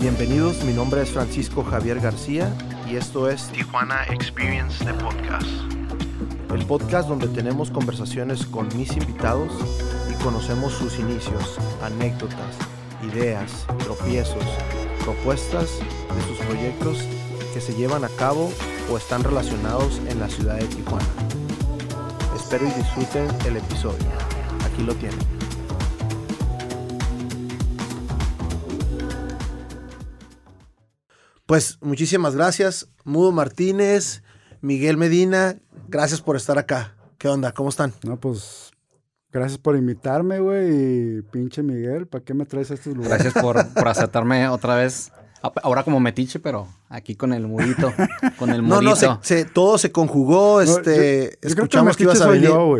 Bienvenidos, mi nombre es Francisco Javier García y esto es Tijuana Experience de Podcast. El podcast donde tenemos conversaciones con mis invitados conocemos sus inicios, anécdotas, ideas, tropiezos, propuestas de sus proyectos que se llevan a cabo o están relacionados en la ciudad de Tijuana. Espero y disfruten el episodio. Aquí lo tienen. Pues muchísimas gracias, Mudo Martínez, Miguel Medina, gracias por estar acá. ¿Qué onda? ¿Cómo están? No, pues gracias por invitarme, güey, y pinche Miguel, ¿para qué me traes a estos lugares? Gracias por, por aceptarme otra vez. Ahora como metiche, pero aquí con el mudito, con el mudito. No, no, se, se, todo se conjugó, este, yo, yo escuchamos que, que ibas a venir. Yo,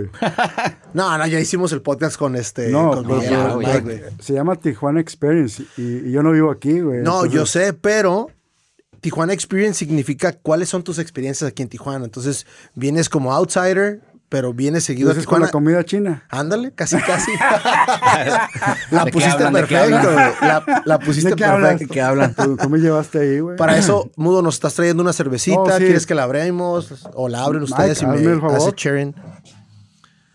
no, no, ya hicimos el podcast con este, no, con Miguel. Se llama Tijuana Experience y, y, yo no vivo aquí, güey. No, entonces... yo sé, pero Tijuana Experience significa cuáles son tus experiencias aquí en Tijuana. Entonces, vienes como outsider, pero vienes seguido a Entonces, Tijuana. con la comida china. Ándale, casi, casi. la ¿De qué pusiste perfecto. La, la pusiste ¿De qué hablas? perfecto. ¿Qué hablan? ¿Tú, tú me llevaste ahí, güey. Para eso, Mudo, nos estás trayendo una cervecita. Oh, sí. ¿Quieres que la abremos? O la abren Mike, ustedes y hazme me el favor. hace sharing.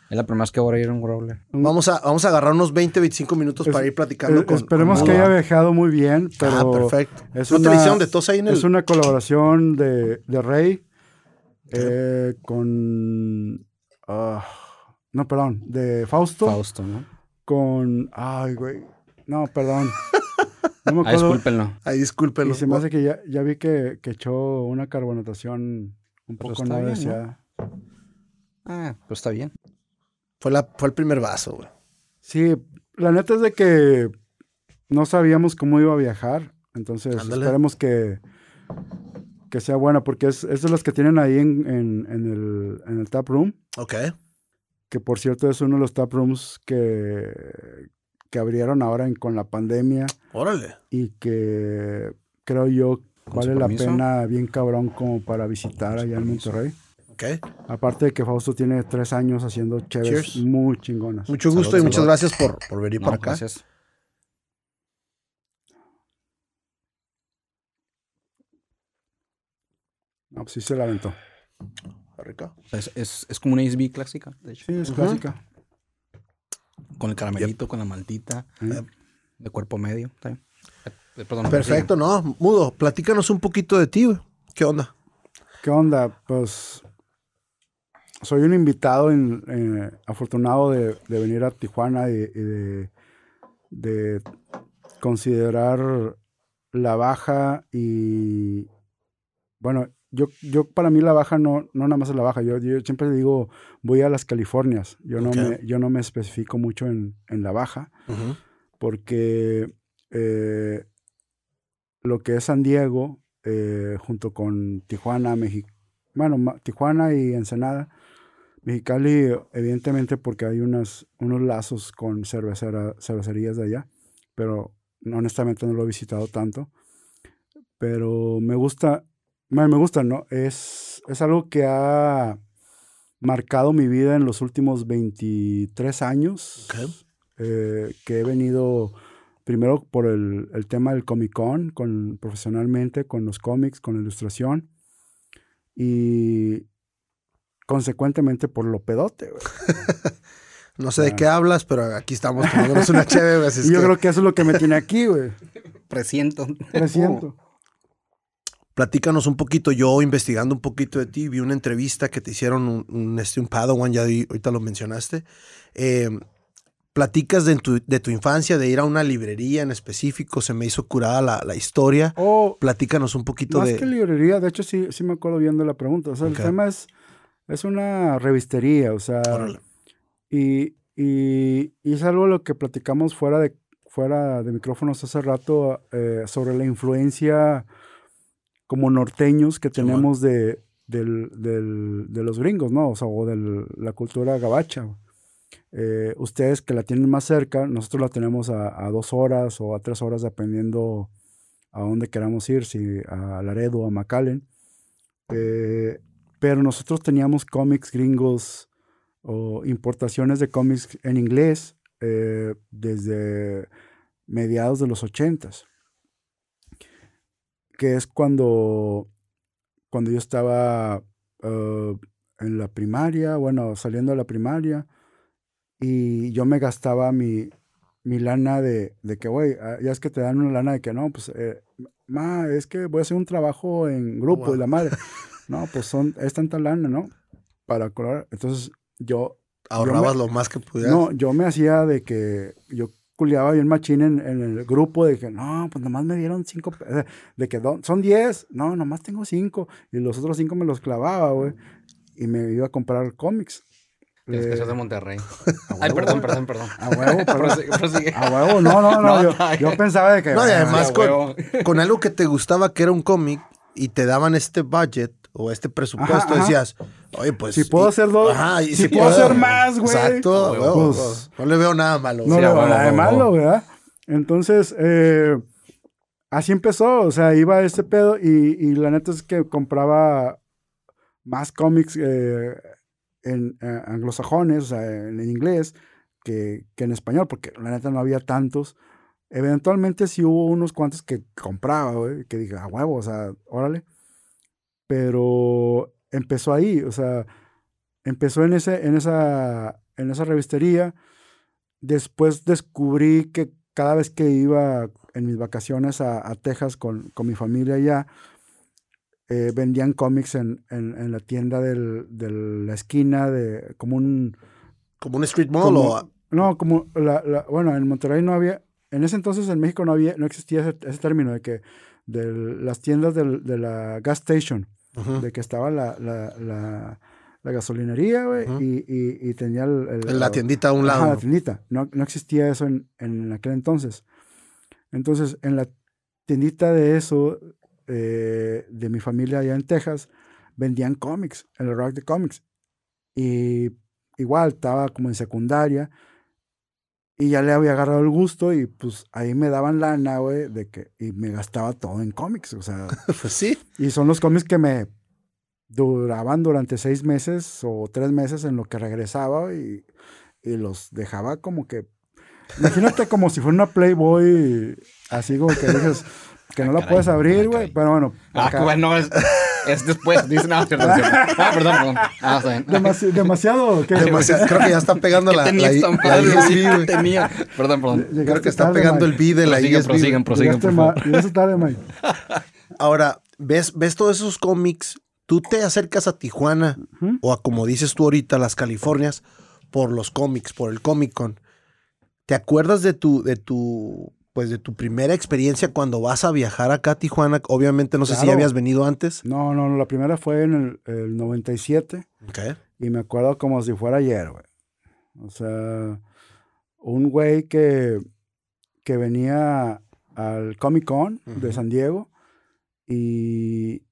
Es la primera vez que voy a ir a un growler. Vamos a, vamos a agarrar unos 20, 25 minutos Es- para ir platicando Eh, con Esperemos con que haya viajado muy bien, pero... Ah, perfecto. Es ¿No te una- hicieron de tos ahí en el...? Es una colaboración de, de Rey eh, con... ah, no, perdón, de Fausto, Fausto, ¿no? con... Ay, güey. No, perdón. No me Ah, acuerdo. discúlpenlo. Ay, discúlpelo. y se me hace que ya, ya vi que, que echó una carbonatación un poco está no bien, ¿no? deseada. Ah, pues está bien. Fue, la, fue el primer vaso, güey. Sí, la neta es de que no sabíamos cómo iba a viajar. Entonces, Ándale. esperemos que, que sea buena, porque es, es de las que tienen ahí en, en, en el, en el tap room. Ok. que por cierto es uno de los tap rooms que, que abrieron ahora en- con la pandemia Órale. y que creo yo ¿Con vale la pena bien cabrón como para visitar allá en Monterrey. Ok. Aparte de que Fausto tiene tres años haciendo Cheers. muy chingonas. Mucho Salud, gusto y muchas gracias por, por venir No, para acá. gracias. No, pues sí se la aventó. Está rico. Es, es, es como una ISB clásica, de hecho. Sí, es clásica. Con el caramelito, con la maltita, ¿eh? de cuerpo medio. Eh, perdón, Perfecto, no. Mudo, platícanos un poquito de ti, güey. ¿Qué onda? ¿Qué onda? Pues soy un invitado en- eh, afortunado de, de venir a Tijuana y, y de, de considerar la baja y bueno, yo, yo para mí la baja no, no nada más es la baja, yo, yo siempre digo voy a las Californias, yo no, me, yo no me especifico mucho en, en la baja porque eh, lo que es San Diego, eh, junto con Tijuana, México, bueno, Tijuana y Ensenada, Mexicali, evidentemente porque hay unas, unos lazos con cervecera, cervecerías de allá, pero honestamente no lo he visitado tanto. Pero me gusta, bueno, me gusta, ¿no? Es, es algo que ha marcado mi vida en los últimos 23 años Ok. eh, que he venido primero por el, el tema del Comic Con, con, profesionalmente, con los cómics, con la ilustración y consecuentemente por lo pedote. güey. No sé de qué hablas, pero aquí estamos tomándonos una chévere, yo que creo que eso es lo que me tiene aquí, güey. Presiento. Me siento. Platícanos un poquito. Yo investigando un poquito de ti, vi una entrevista que te hicieron un, un, este, un Padawan, ya di- ahorita lo mencionaste. Eh, platicas de tu, de tu infancia, de ir a una librería en específico. Se me hizo curada la, la historia. O Platícanos un poquito más de... que librería, de hecho sí, sí me acuerdo bien de la pregunta. O sea, Ok. el tema es, es una revistería, o sea, Órale. Y, y- y es algo lo que platicamos fuera de, fuera de micrófonos hace rato eh, sobre la influencia como norteños que tenemos de, del- del- de los gringos, ¿no? O sea, o de la cultura gabacha. Eh, ustedes que la tienen más cerca, nosotros la tenemos a, dos horas o a tres horas, dependiendo a dónde queramos ir, si a Laredo o a McAllen. Eh, pero nosotros teníamos cómics gringos o importaciones de cómics en inglés eh, desde mediados de los ochentas, que es cuando, cuando yo estaba uh, en la primaria, bueno, saliendo de la primaria, y yo me gastaba mi, mi lana de, de que, güey, ah, ya es que te dan una lana de que no, pues, eh, ma, es que voy a hacer un trabajo en grupo y la madre. No, pues son, es tanta lana, ¿no? Para colorar. Entonces, yo. Ahorrabas lo más que pudieras. No, yo me hacía de que yo culiaba bien machín en, en, el grupo de que no, pues nomás me dieron cinco, de que son diez, no, nomás tengo cinco, y los otros cinco me los clavaba, güey, y me iba a comprar cómics. Es que de Monterrey. Ay, perdón, perdón, perdón. A huevo, A huevo, no, no, no. yo, pensaba de que. No, y además con, con, algo que te gustaba que era un cómic y te daban este budget o este presupuesto, decías, oye, pues. Si puedo hacer dos. Ajá, y si, puedo, hacer más, güey. Exacto, pues, no le veo nada malo. No le veo nada de malo, ¿verdad? Entonces, eh, así empezó. O sea, iba a este pedo y, y la neta es que compraba más cómics. Eh, en eh, anglosajones, o sea, en, inglés, que, en español, porque la neta no había tantos. Eventualmente sí hubo unos cuantos que compraba, güey, que dije, a huevo, o sea, órale. Pero empezó ahí, o sea, empezó en, ese, en, esa, en esa revistería. Después descubrí que cada vez que iba en mis vacaciones a, a Texas con, con mi familia allá, eh, vendían cómics en, en, la tienda del, de la esquina, de como un... ¿Como un street mall o...? No, como, la, bueno, en Monterrey no había, en ese entonces en México no había, no existía ese, término de que de las tiendas de la gas station, de que estaba la, la, la gasolinería, güey, y, y, tenía el, la tiendita a un lado. la tiendita. No, no existía eso en, en aquel entonces. Entonces, en la tiendita de eso eh, de mi familia allá en Texas vendían cómics, el rock de cómics. Y igual estaba como en secundaria y ya le había agarrado el gusto y pues ahí me daban lana, güey, de que, y me gastaba todo en cómics, o sea. pues sí. Y son los cómics que me duraban durante seis meses o tres meses en lo que regresaba y, y los dejaba como que, imagínate como si fuera una Playboy, así como que dices, que no la puedes abrir, güey. Pero bueno. Ah, bueno, es, es después. Dice, no, cierto, Ah, perdón, perdón. Ah, demasiado. ¿qué? Demasiado. Creo que ya está pegando la, tenía la, la, tenía. Perdón, perdón. Creo que está pegando el B de la prosigan, ISB. Prosigan, prosigan, por favor. Llegaste tarde, Mike. Ahora, ¿ves, ves todos esos cómics? Tú te acercas a Tijuana o a, como dices tú ahorita, las Californias por los cómics, por el Comic Con. ¿Te acuerdas de tu, de tu pues de tu primera experiencia cuando vas a viajar acá a Tijuana. Obviamente no sé si ya habías venido antes. No, no, la primera fue en el, 97. Ok. Y me acuerdo como si fuera ayer, güey. O sea, un güey que, que venía al Comic Con de San Diego y,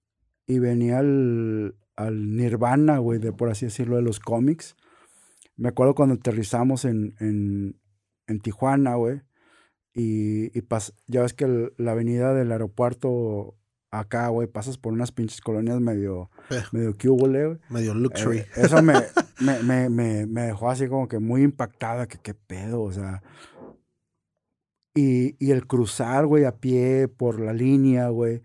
y venía al, al Nirvana, güey, de por así decirlo, de los cómics. Me acuerdo cuando aterrizamos en, en, en Tijuana, güey y, y ya ves que la avenida del aeropuerto acá, güey, pasas por unas pinches colonias medio, eh. medio güey. Medio luxury. Eh, eso me, me, me, me, dejó así como que muy impactada, que qué pedo, o sea. Y, y el cruzar, güey, a pie por la línea, güey.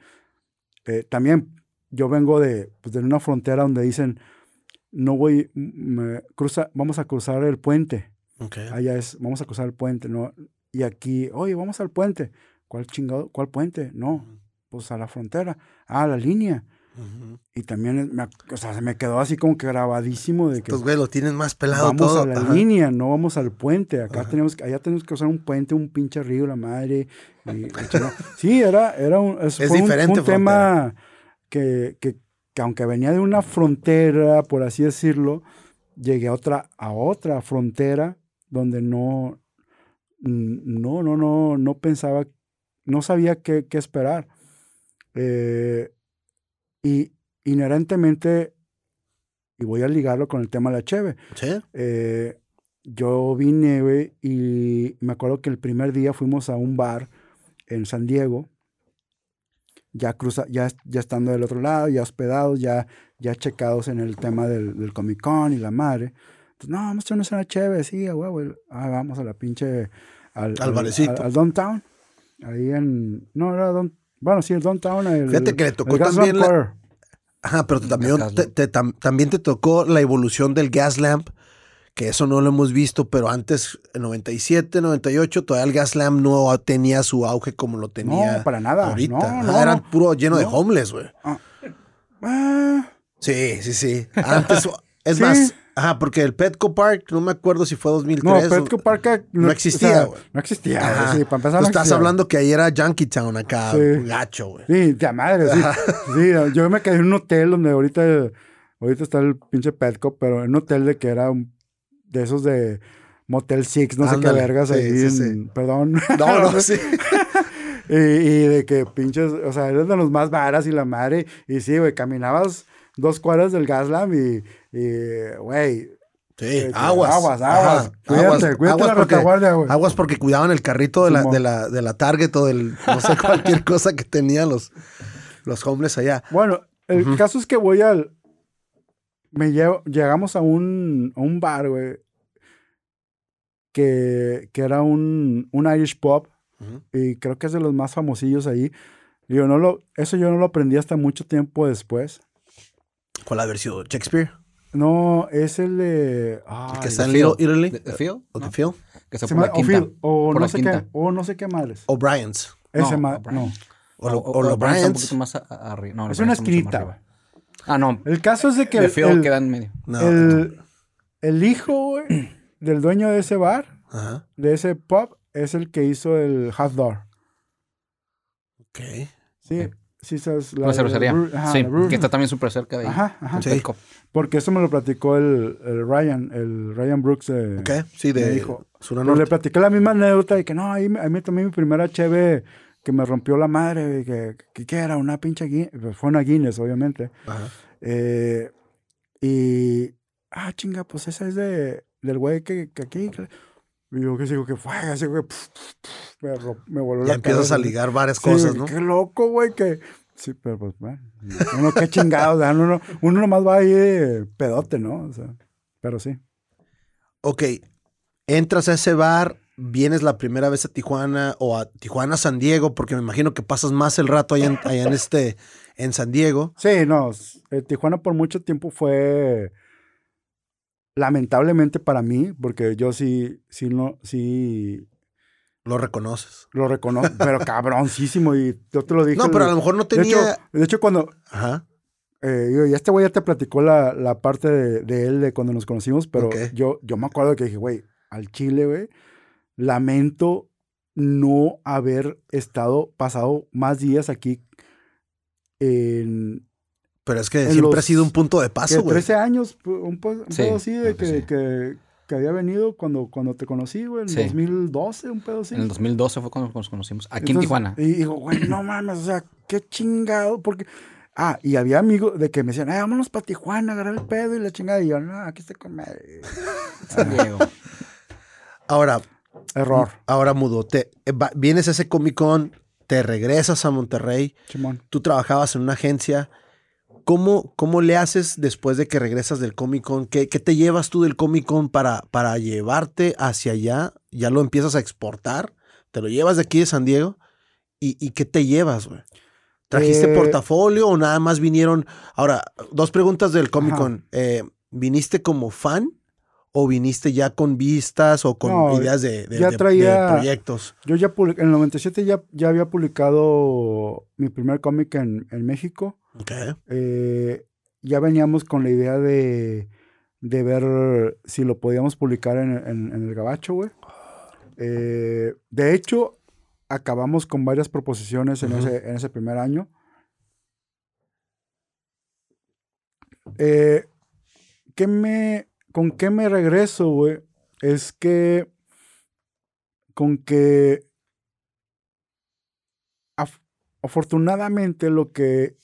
Eh, también yo vengo de, pues, de una frontera donde dicen, no voy, me, cruza, vamos a cruzar el puente. Okay. Allá es, vamos a cruzar el puente, no, y aquí, oye, vamos al puente. ¿Cuál chingado? ¿Cuál puente? No, pues a la frontera. Ah, a la línea. Y también, me, o sea, se me quedó así como que grabadísimo de que... Estos güey lo tienen más pelado Vamos a la línea, no vamos al puente. Acá tenemos, allá tenemos que usar un puente, un pinche río, la madre. sí, era, era un, es, diferente un, tema que, que, que, aunque venía de una frontera, por así decirlo, llegué a otra, a otra frontera donde no, no, no, no, no pensaba, no sabía qué, esperar. Eh, y inherentemente, y voy a ligarlo con el tema de la Cheve, ¿Sí? Eh, yo vine, güey, y me acuerdo que el primer día fuimos a un bar en San Diego, ya cruza, ya, ya estando del otro lado, ya hospedados, ya, ya checados en el tema del, del Comic Con y la madre. Entonces, no, vamos a una chévere, sí, güey, ah, vamos a la pinche, al, Al barecito. al downtown, ahí en, no, era don, bueno, sí, el downtown. El, Fíjate que le tocó también la-. Ajá, pero también te, te- tam- también te tocó la evolución del gas lamp, que eso no lo hemos visto, pero antes, en 97, 98, todavía el gas lamp no tenía su auge como lo tenía No, para nada. ahorita. No, Eran no. puro lleno de homeless, güey. Ah, Sí, sí, sí. Antes, es Sí. más, ajá, porque el Petco Park, no me acuerdo si fue 2003. no, Petco Park no existía, güey. no existía, Ajá. sí, para empezar Tú no estás existía. hablando que ahí era Junkietown acá, Sí. gacho, güey. Sí, de madre, sí. Sí, yo me quedé en un hotel donde ahorita, ahorita está el pinche Petco, pero en un hotel de que era un- de esos de Motel Six, no sé qué vergas sí, ahí sí, en- perdón. No, no, sí. y, y de que pinches, o sea, eres de los más varas y la madre. Y sí, güey, caminabas dos cuadras del Gaslam y, güey. Sí, eh, aguas. Aguas, Ajá, aguas. Cuídate, aguas, cuídate aguas la porque- retaguardia, güey. Aguas porque cuidaban el carrito de la, de la, de la Target o del, no sé, cualquier cosa que tenían los, los homeless allá. Bueno, el caso es que voy al. Me llevo, llegamos a un, a un bar, güey. Que, que era un, un Irish pub. Ujú. Y creo que es de los más famosillos ahí. Digo, no lo, eso yo no lo aprendí hasta mucho tiempo después. ¿Cuál haber sido? ¿Shakespeare? No, es el de. ¿El que está en The Little Field. Italy? ¿De, de Field? ¿O ¿No? The Field? Que se se por la llama- o no la sé quinta. qué, o no sé qué madres. O'Brien's. Ese No, no. O, lo- O- o o- los O'Brien está un Bryants. poquito más a- a- arriba. No, Es una esquinita. Ah, no. El caso es de que De el, Field el- queda en medio. No. el- el hijo, güey, del dueño de ese bar, Ajá. de ese pub, es el que hizo el Half Door. Ok. Sí. Sí sabes. La cervecería. brew- ajá, sí, la que está también súper cerca de ahí. Ajá, ajá. Sí. Porque eso me lo platicó el, el Ryan, el Ryan Brooks. de- Ok. Sí, Me de dijo. Sur Pero Norte. le platiqué la misma anécdota de que no, ahí, me- ahí me tomé mi primera cheve que me rompió la madre, que, que era una pinche Guinness, pues fue una Guinness, obviamente. Ajá. Eh, y, ah, chinga, pues esa es de, del güey que, que aquí. Que- Y yo que sigo que fue, así, güey, pf, pf, pf, me, me voló Ya la empiezas cabeza, a ligar varias cosas, ¿no? Qué loco, güey, que... Sí, pero pues, bueno, uno qué chingados, ¿verdad? uno, uno nomás va ahí pedote, ¿no? O sea, pero sí. Ok. Entras a ese bar, vienes la primera vez a Tijuana o a Tijuana, San Diego, porque me imagino que pasas más el rato allá en, allá en este, en San Diego. Sí, no, eh, Tijuana por mucho tiempo fue lamentablemente para mí, porque yo sí, sí, no, sí Lo reconoces. lo reconozco, pero cabroncísimo, y yo te lo dije. No, pero a lo mejor no de hecho, tenía. de hecho, cuando, Ajá. eh, yo- y este güey ya te platicó la, la parte de, de él de cuando nos conocimos, pero yo, yo me acuerdo que dije, güey, al Chile, güey, lamento no haber estado, pasado más días aquí en, Pero es que siempre ha sido un punto de paso, güey. 13 años, un, un Sí, pedo así de que que, sí. que, que había venido cuando, cuando te conocí, güey, en Sí. 2012, un pedo así. En el 2012 fue cuando nos conocimos. Aquí en Tijuana. Y digo, güey, no mames, o sea, qué chingado, porque... Ah, y había amigos de que me decían, ay, vámonos para Tijuana, agarrar el pedo y la chingada. Y yo, no, aquí estoy con madre". San Diego. Ahora, Error, ahora mudo. Te, eh, va- vienes a ese Comic Con, te regresas a Monterrey, tú trabajabas en una agencia. ¿Cómo, cómo le haces después de que regresas del Comic Con? ¿Qué, qué te llevas tú del Comic Con para, para llevarte hacia allá? ¿Ya lo empiezas a exportar? ¿Te lo llevas de aquí de San Diego? ¿Y, y qué te llevas, güey? ¿Trajiste Eh, portafolio o nada más vinieron? Ahora, dos preguntas del Comic. Con. Eh, ¿Viniste como fan o viniste ya con vistas o con No, ideas de, de- ya de- traía- de proyectos? Yo ya en el 97 ya, ya había publicado mi primer cómic en, en México. Ok. Eh, ya veníamos con la idea de, de ver si lo podíamos publicar en, en- en el Gabacho, güey. Eh, de hecho, acabamos con varias proposiciones en, ese, en ese primer año. Eh, ¿qué me, ¿Con qué me regreso, güey? Es que con que af- afortunadamente lo que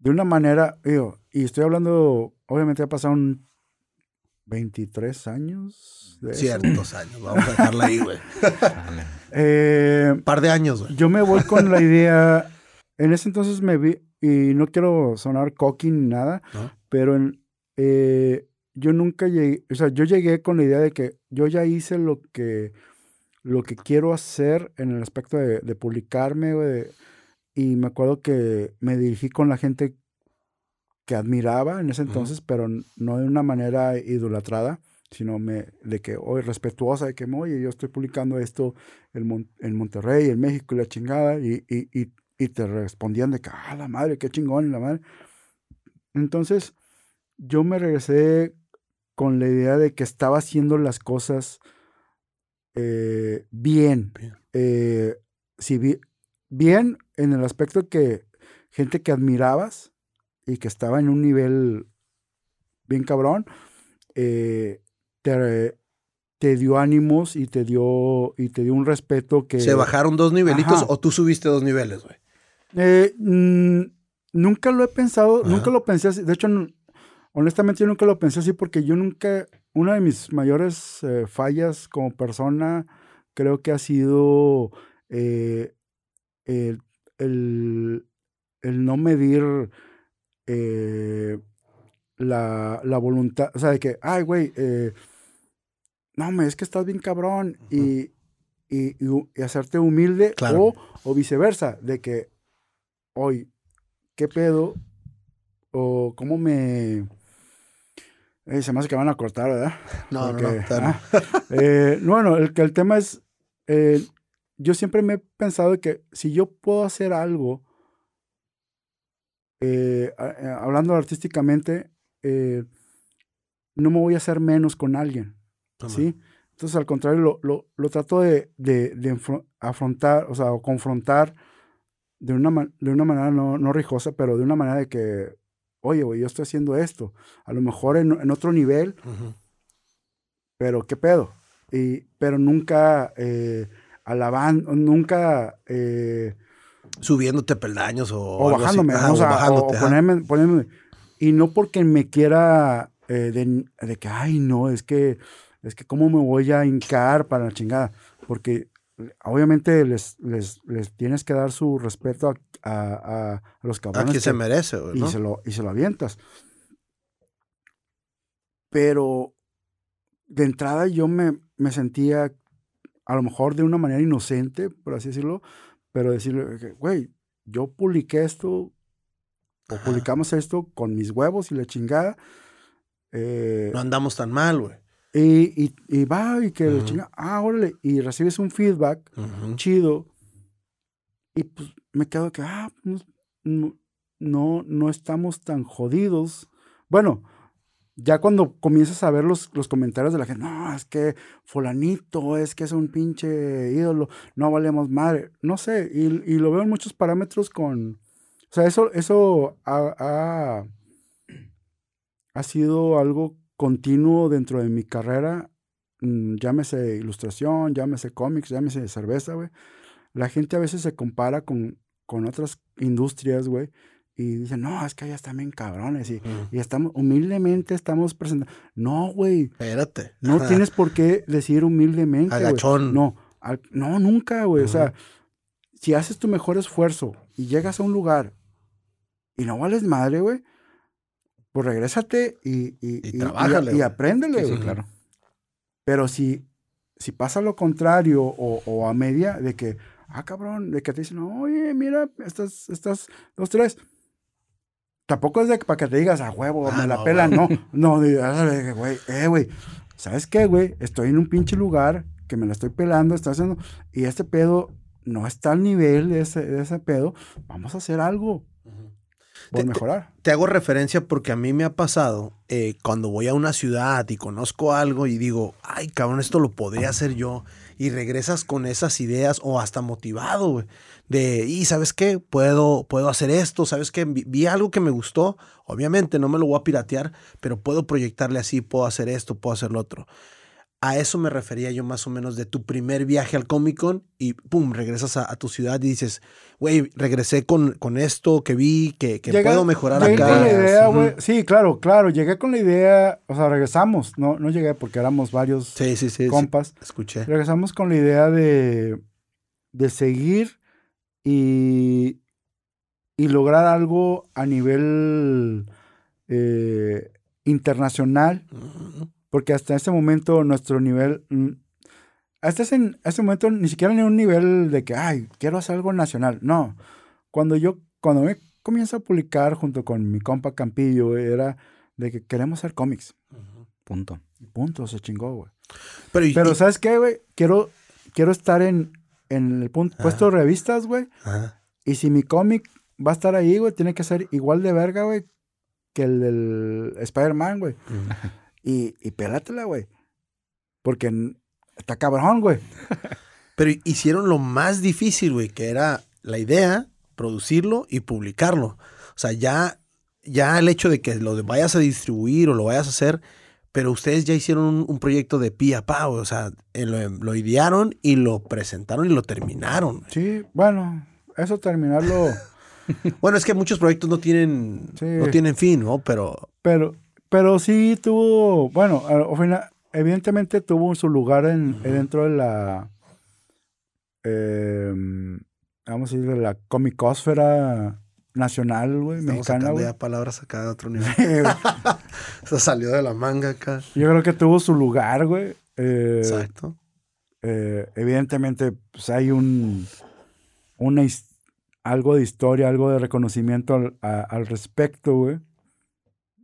de una manera, digo, y estoy hablando, obviamente ha pasado un 23 años. De Ciertos años, vamos a dejarla ahí, güey. eh, Un par de años, güey. Yo me voy con la idea, en ese entonces me vi, y no quiero sonar cocky ni nada, pero en, eh, yo nunca llegué, o sea, yo llegué con la idea de que yo ya hice lo que, lo que quiero hacer en el aspecto de, publicarme, güey, y me acuerdo que me dirigí con la gente que admiraba en ese entonces, pero no de una manera idolatrada, sino me, de que hoy respetuosa, de que, oye, yo estoy publicando esto en, en Monterrey, en México y la chingada, y, y, y, te respondían de que, ah, la madre, qué chingón, la madre. Entonces, yo me regresé con la idea de que estaba haciendo las cosas eh, bien. Eh, si bien en el aspecto que gente que admirabas, y que estaba en un nivel bien cabrón, eh, te, te, dio ánimos y te dio, y te dio un respeto que... ¿Se bajaron dos nivelitos o tú subiste dos niveles, güey? Eh, nunca lo he pensado, nunca lo pensé así. De hecho, honestamente yo nunca lo pensé así porque yo nunca, una de mis mayores eh, fallas como persona creo que ha sido el, el, el, no medir eh, la, voluntad, o sea, de que, ay, güey, eh, no, me es que estás bien cabrón y, y, hacerte humilde o, o, viceversa, de que, hoy, ¿qué pedo? O cómo me... Eh, se me hace que van a cortar, ¿verdad? No, no, no, ah, bueno, el, el tema es, yo siempre me he pensado que si yo puedo hacer algo eh, eh, hablando artísticamente, eh, no me voy a hacer menos con alguien. ¿sí? Entonces, al contrario, lo, lo, trato de, de, afrontar, o sea, o confrontar de una, de una manera no, no rijosa, pero de una manera de que, oye, güey, yo estoy haciendo esto. A lo mejor en, en otro nivel, pero ¿qué pedo? Y, pero nunca alabando, nunca subiéndote peldaños o, o bajándome, o, bajándote, o ponerme, y no porque me quiera eh, de, que, ay, no, es que, es que cómo me voy a hincar para la chingada, porque obviamente les, les, les tienes que dar su respeto a, a, los cabrones. A quien se merece, y, se lo, y se lo avientas. Pero de entrada yo me, me sentía a lo mejor de una manera inocente, por así decirlo, pero decirle, güey, yo publiqué esto, o publicamos esto con mis huevos y la chingada. Eh, no andamos tan mal, güey. Y, y, va y que la chingada, ah, órale, y recibes un feedback chido. Y pues me quedo que, ah, pues, no, no, no estamos tan jodidos. Bueno, ya cuando comienzas a ver los, los, comentarios de la gente, no, es que fulanito, es que es un pinche ídolo, no valemos madre, no sé, y, y lo veo en muchos parámetros con, o sea, eso, eso ha, ha, sido algo continuo dentro de mi carrera, mm, llámese ilustración, llámese cómics, llámese cerveza, güey. La gente a veces se compara con, con otras industrias, güey, y dicen, no, es que allá están bien cabrones y, y estamos, humildemente estamos presentando. No, güey. Espérate. No tienes por qué decir humildemente. Agachón. No, no, nunca, güey. O sea, si haces tu mejor esfuerzo y llegas a un lugar y no vales madre, güey, pues regrésate y, y, y, y, y apréndele, güey. claro. Pero si, si pasa lo contrario o, o, a media de que, ah, cabrón, de que te dicen, oye, mira, estas, estas dos, tres Tampoco es de para que te digas, a huevo, ah, me la pela, no. No, güey, eh, güey. ¿Sabes qué, güey? Estoy en un pinche lugar que me la estoy pelando, está haciendo. Y este pedo no está al nivel de ese, de ese pedo. Vamos a hacer algo. Por mejorar. Te, hago referencia porque a mí me ha pasado eh, cuando voy a una ciudad y conozco algo y digo, ay, cabrón, esto lo podría hacer yo. Y regresas con esas ideas o hasta motivado, güey de, y sabes qué, puedo, puedo hacer esto, sabes qué, vi, algo que me gustó, obviamente no me lo voy a piratear, pero puedo proyectarle así, puedo hacer esto, puedo hacer lo otro. a eso me refería yo más o menos de tu primer viaje al Comic Con y pum, regresas a, tu ciudad y dices, güey, regresé con, con esto que vi, que, puedo mejorar llegué acá. Con la idea, güey. Sí, claro, claro. Llegué con la idea, o sea, regresamos. No, no llegué porque éramos varios sí, sí, sí, compas. escuché. Regresamos con la idea de, de seguir y, y lograr algo a nivel eh, internacional. Porque hasta este momento nuestro nivel... Mm, hasta ese, este momento ni siquiera en un nivel de que, ay, quiero hacer algo nacional. No. Cuando yo, cuando me comienzo a publicar junto con mi compa Campillo, era de que queremos hacer cómics. Punto. Punto, se chingó, güey. Pero, ¿sabes qué, güey? Quiero, quiero estar en, en el punto, puesto de revistas, güey. Y si mi cómic va a estar ahí, güey, tiene que ser igual de verga, güey, que el del Spider-Man, güey. Y, y pélatela, güey. Porque está cabrón, güey. Pero hicieron lo más difícil, güey, que era la idea, producirlo y publicarlo. O sea, ya, ya el hecho de que lo vayas a distribuir o lo vayas a hacer, pero ustedes ya hicieron un, proyecto de pie a pa. O sea, eh, lo, lo, idearon y lo presentaron y lo terminaron. Sí, bueno, eso terminarlo. bueno, es que muchos proyectos no tienen, no tienen fin, ¿no? Pero. Pero pero sí tuvo, bueno, evidentemente tuvo su lugar en, dentro de la, em, vamos a decir, de la comicósfera nacional, güey, mexicana, güey. palabras acá de otro nivel. Se salió de la manga acá. Yo creo que tuvo su lugar, güey. Eh, Exacto. Eh, evidentemente, pues hay un, una, algo de historia, algo de reconocimiento al, al respecto, güey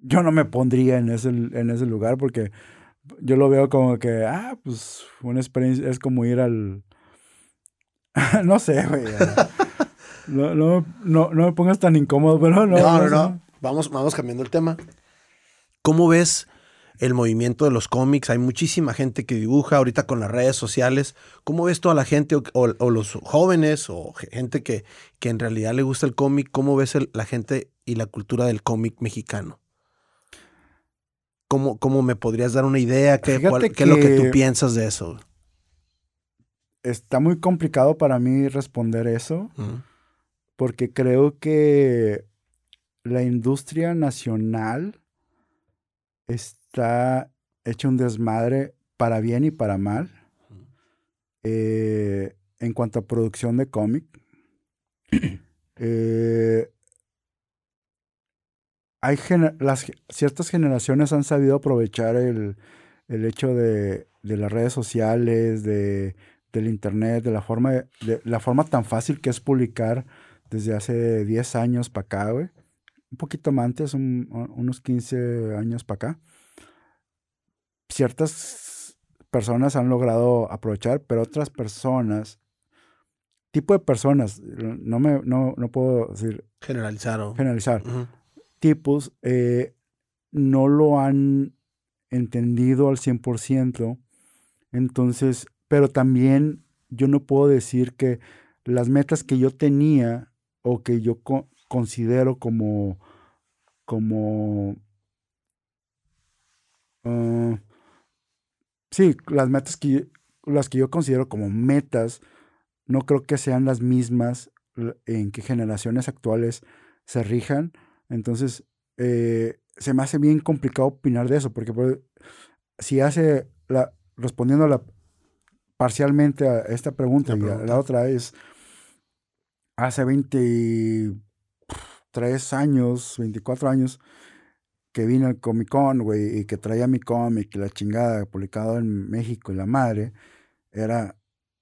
yo no me pondría en ese, en ese lugar porque yo lo veo como que, ah, pues una experiencia, es como ir al... no sé, güey. No, no, no, me pongas tan incómodo, pero no. No, no, no. Vamos, vamos cambiando el tema. ¿Cómo ves el movimiento de los cómics? Hay muchísima gente que dibuja ahorita con las redes sociales. ¿Cómo ves toda la gente o, los jóvenes o gente que, que, en realidad le gusta el cómic? ¿Cómo ves la gente y la cultura del cómic mexicano? ¿Cómo, ¿Cómo, me podrías dar una idea? ¿Qué, ¿qué es lo que tú piensas de eso? Está muy complicado para mí responder eso, porque creo que la industria nacional está hecha un desmadre para bien y para mal eh, en cuanto a producción de cómic. eh, hay las, ciertas generaciones han sabido aprovechar el, hecho de, las redes sociales, de, del internet, de la forma, de, la forma tan fácil que es publicar desde hace 10 años para acá, güey. Un poquito más antes, unos 15 años para acá. Ciertas personas han logrado aprovechar, pero otras personas, tipo de personas, no me no, puedo decir generalizar o generalizar tipos eh, no lo han entendido al 100%. Entonces, pero también yo no puedo decir que las metas que yo tenía o que yo considero como, como, ah, sí, las metas que, las que yo considero como metas, no creo que sean las mismas en que generaciones actuales se rijan. Entonces, eh, se me hace bien complicado opinar de eso, porque si hace, la, respondiendo la, parcialmente a esta pregunta, y la otra es, hace 23 años, 24 años, que vino al Comic Con, güey, y que traía mi cómic y la chingada publicado en México y la madre, era,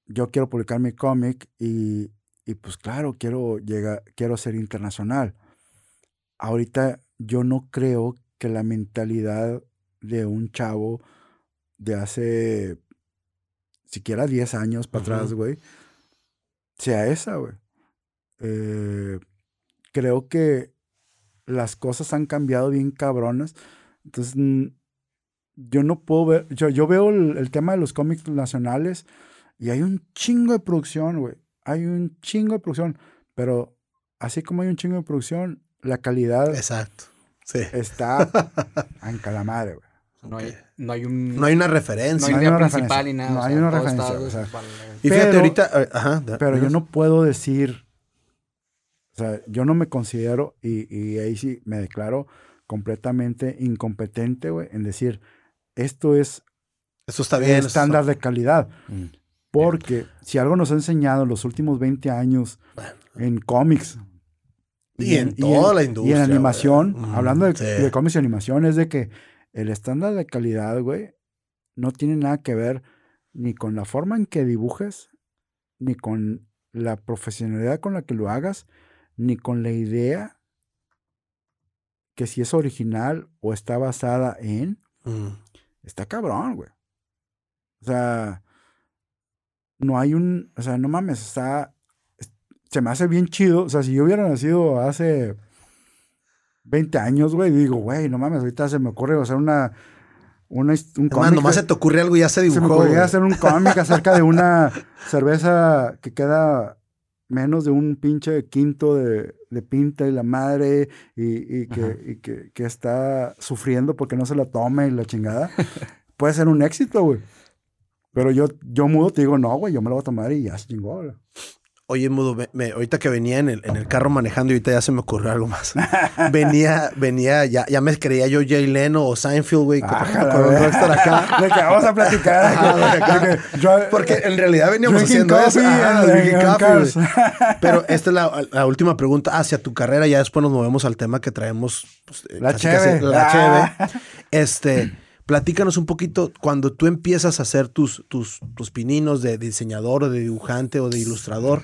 yo quiero publicar mi cómic y, y pues claro, quiero llegar, quiero ser internacional ahorita yo no creo que la mentalidad de un chavo de hace siquiera 10 años para atrás, güey, sea esa, güey. Eh, creo que las cosas han cambiado bien cabronas. Entonces, yo no puedo ver, yo, yo veo el, el, tema de los cómics nacionales y hay un chingo de producción, güey. Hay un chingo de producción, pero así como hay un chingo de producción, la calidad Exacto. Sí. está en la madre, güey. No, hay, no hay un... No hay una referencia. No hay, hay una principal referencia. ni nada. No o hay sea, una referencia, o sea, Y fíjate, Pero- ahorita. eh, Ajá. Pero yo no puedo decir, o sea, yo no me considero, y, y ahí sí me declaro completamente incompetente, güey, en decir, esto es Eso está bien. el eso está- estándar de calidad. Mm. Porque si algo nos ha enseñado en los últimos 20 años en cómics Y en toda la industria, Y en animación. Mm, hablando de, sí. de cómics y animación, es de que el estándar de calidad, güey, no tiene nada que ver ni con la forma en que dibujes, ni con la profesionalidad con la que lo hagas, ni con la idea que si es original o está basada en, Mm. está cabrón, güey. O sea, no hay un, o sea, no mames, está, es- se me hace bien chido. O sea, si yo hubiera nacido hace 20 años, güey, digo, güey, no mames, ahorita se me ocurre hacer una, una un cómic nomás se te ocurre algo y ya se se me dibujó. ocurría güey. hacer un cómic acerca de una cerveza que queda menos de un pinche quinto de, de pinta y la madre y, y que, y que, que está sufriendo porque no se la toma y la chingada. Puede ser un éxito, güey. Pero yo, yo mudo te digo, no, güey, yo me lo voy a tomar y ya se chingó, güey. Oye, Mudo, me- me- ahorita que venía en el, en el carro manejando y ahorita ya se me ocurrió algo más. venía, venía, ya, ya me creía yo Jay Leno o Seinfeld, güey, un güey. rockstar acá. De que vamos a platicar. Ajá, acá. que yo- Porque en realidad veníamos haciendo eso. coffee Ajá, and- drinking and coffee. Pero esta es la, la última pregunta hacia tu carrera. Ya después nos movemos al tema que traemos. pues, eh, La casi, casi. La Ah. cheve. Este, platícanos un poquito cuando tú empiezas a hacer tus, tus, tus pininos de diseñador o de dibujante o de ilustrador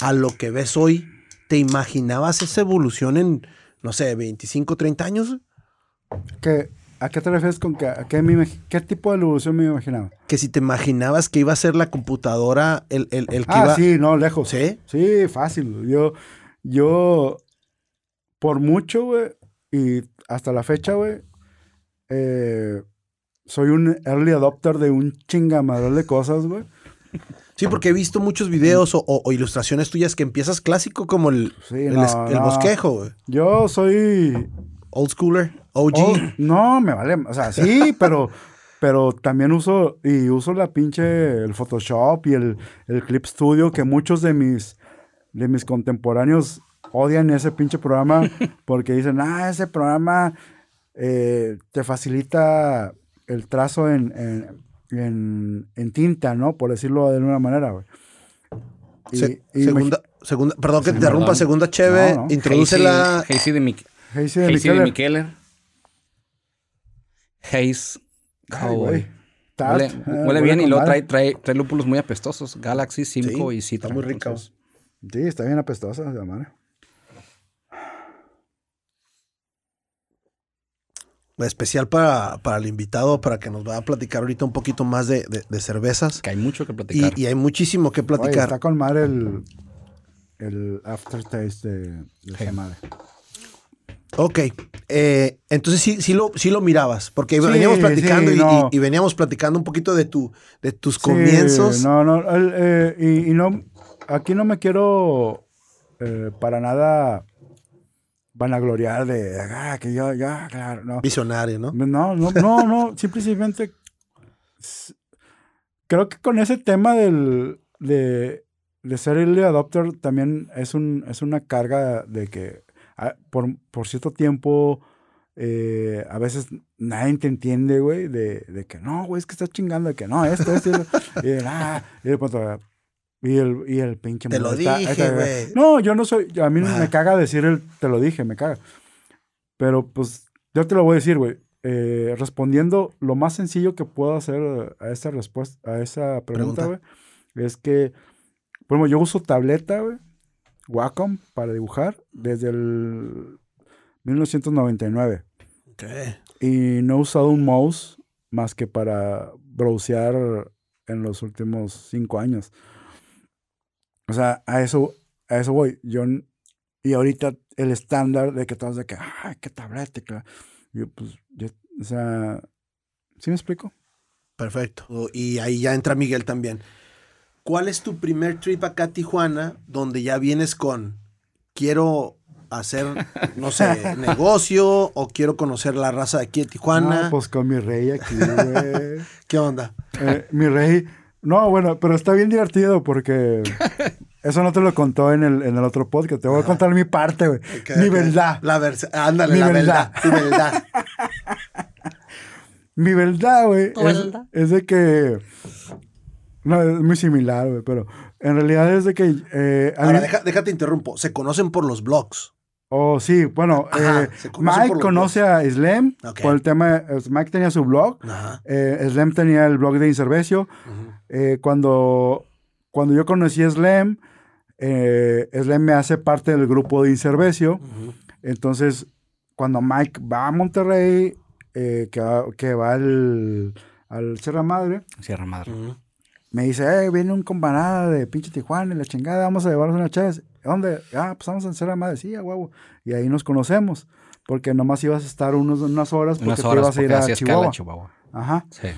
a lo que ves hoy. ¿Te imaginabas esa evolución en, no sé, 25, 30 años? ¿Qué- ¿A qué te refieres con que, a qué, me qué tipo de evolución me imaginaba? Que si te imaginabas que iba a ser la computadora el, el, el que Ah, iba... sí, no, lejos. ¿Sí? Sí, fácil. Yo, yo, por mucho, güey, y hasta la fecha, güey, eh, soy un early adopter de un chingamadral de cosas, güey. Sí, porque he visto muchos videos o, o- o ilustraciones tuyas que empiezas clásico como el, Sí, el, no, es- el no. bosquejo, güey. Yo soy... Old schooler, OG. no, me vale. O sea, sí, pero... Pero también uso, y uso la pinche, el Photoshop y el, el Clip Studio, que muchos de mis, de mis contemporáneos odian ese pinche programa porque dicen, ah, ese programa eh, te facilita el trazo en, en, en- en tinta, ¿no? Por decirlo de alguna manera, güey. Y- Se- y me- segunda, perdón que te interrumpa, perdón. segunda cheve, No, no. introdúcela. Hazy, Hazy de, Mik Hazy de Hazy de Mikeller. Mikeller. Haze. Ay, Cowboy. güey. Tart, Huele, eh, huele bien y luego trae, trae, trae lúpulos muy apestosos. Galaxy, Simcoe Sí, y Citra. está muy rico. entonces, Sí, está bien apestosa, de madre. Especial para, para el invitado, para que nos va a platicar ahorita un poquito más de, de- de cervezas. Que hay mucho que platicar. y hay muchísimo que Oye, platicar. está con madre el, el aftertaste de, de Sí. Ok, eh, entonces sí, sí, lo, sí lo mirabas, porque Sí, veníamos platicando sí, y, no. y- y veníamos platicando un poquito de, tu, de tus Sí, comienzos. no, no, el, eh, y, y no, aquí no me quiero eh, para nada vanagloriar de, ah, que yo, ya, claro, no. Visionario, ¿no? No, no, no, no, simplemente creo que con ese tema del, de, de ser early adopter también es, un, es una carga de que ah, por, por cierto tiempo eh, a veces nadie te entiende, güey, de, de que no, güey, es que estás chingando, de que no, esto, esto, esto, y, de, ah, y de pronto, y el, y el pinche Te lo está- dije, güey. No, yo no soy, a mí Ah. me caga decir el, te lo dije, me caga. Pero pues yo te lo voy a decir, güey. Eh, respondiendo lo más sencillo que puedo hacer a esa respuesta, a esa pregunta, güey, es que, por ejemplo, yo uso tableta, güey, Wacom para dibujar desde el 1999 Ok. y no he usado un mouse más que para browsear en los últimos cinco años. O sea, a eso, a eso voy. Yo, y ahorita el estándar de que todos de que, ay, qué tableta. que-". Yo, pues, yo, o sea, ¿sí me explico? Perfecto. Y ahí ya entra Miguel también. ¿Cuál es tu primer trip acá a Tijuana donde ya vienes con quiero hacer, no sé, negocio o quiero conocer la raza de aquí de Tijuana. No, pues con mi rey aquí, güey. ¿Qué onda? Eh, mi rey. No, bueno, pero está bien divertido porque eso no te lo contó en el, en el otro podcast. Te voy a contar mi parte, güey. Mi verdad. La vers- ándale, Mi la verdad. verdad. Tu verdad. Mi verdad, güey, es, verdad. es de que... No, es muy similar, güey, pero en realidad es de que... eh, a Ahora, mí- deja- déjate interrumpo. Se conocen por los blogs. Oh, sí, bueno, Ajá, eh, Mike conoce a Slem Ok. por el tema... eh, Mike tenía su blog, Ajá. eh, Slem tenía el blog de Inservecio. Eh, cuando, cuando yo conocí a Slem, eh, Slem me hace parte del grupo de Inservecio. Ujú. Entonces, cuando Mike va a Monterrey, eh, que, va, que va al, al Sierra Madre, Sierra Madre. Me dice, eh, viene un campanada de pinche Tijuana y la chingada, vamos a llevarnos una chave. ¿Dónde? Ah, pues vamos a Sierra Madre, sí, a huevo. Y ahí nos conocemos, porque nomás ibas a estar unos, unas horas porque Unas te ibas a ir a Chihuahua. Chihuahua. Ajá. Sí.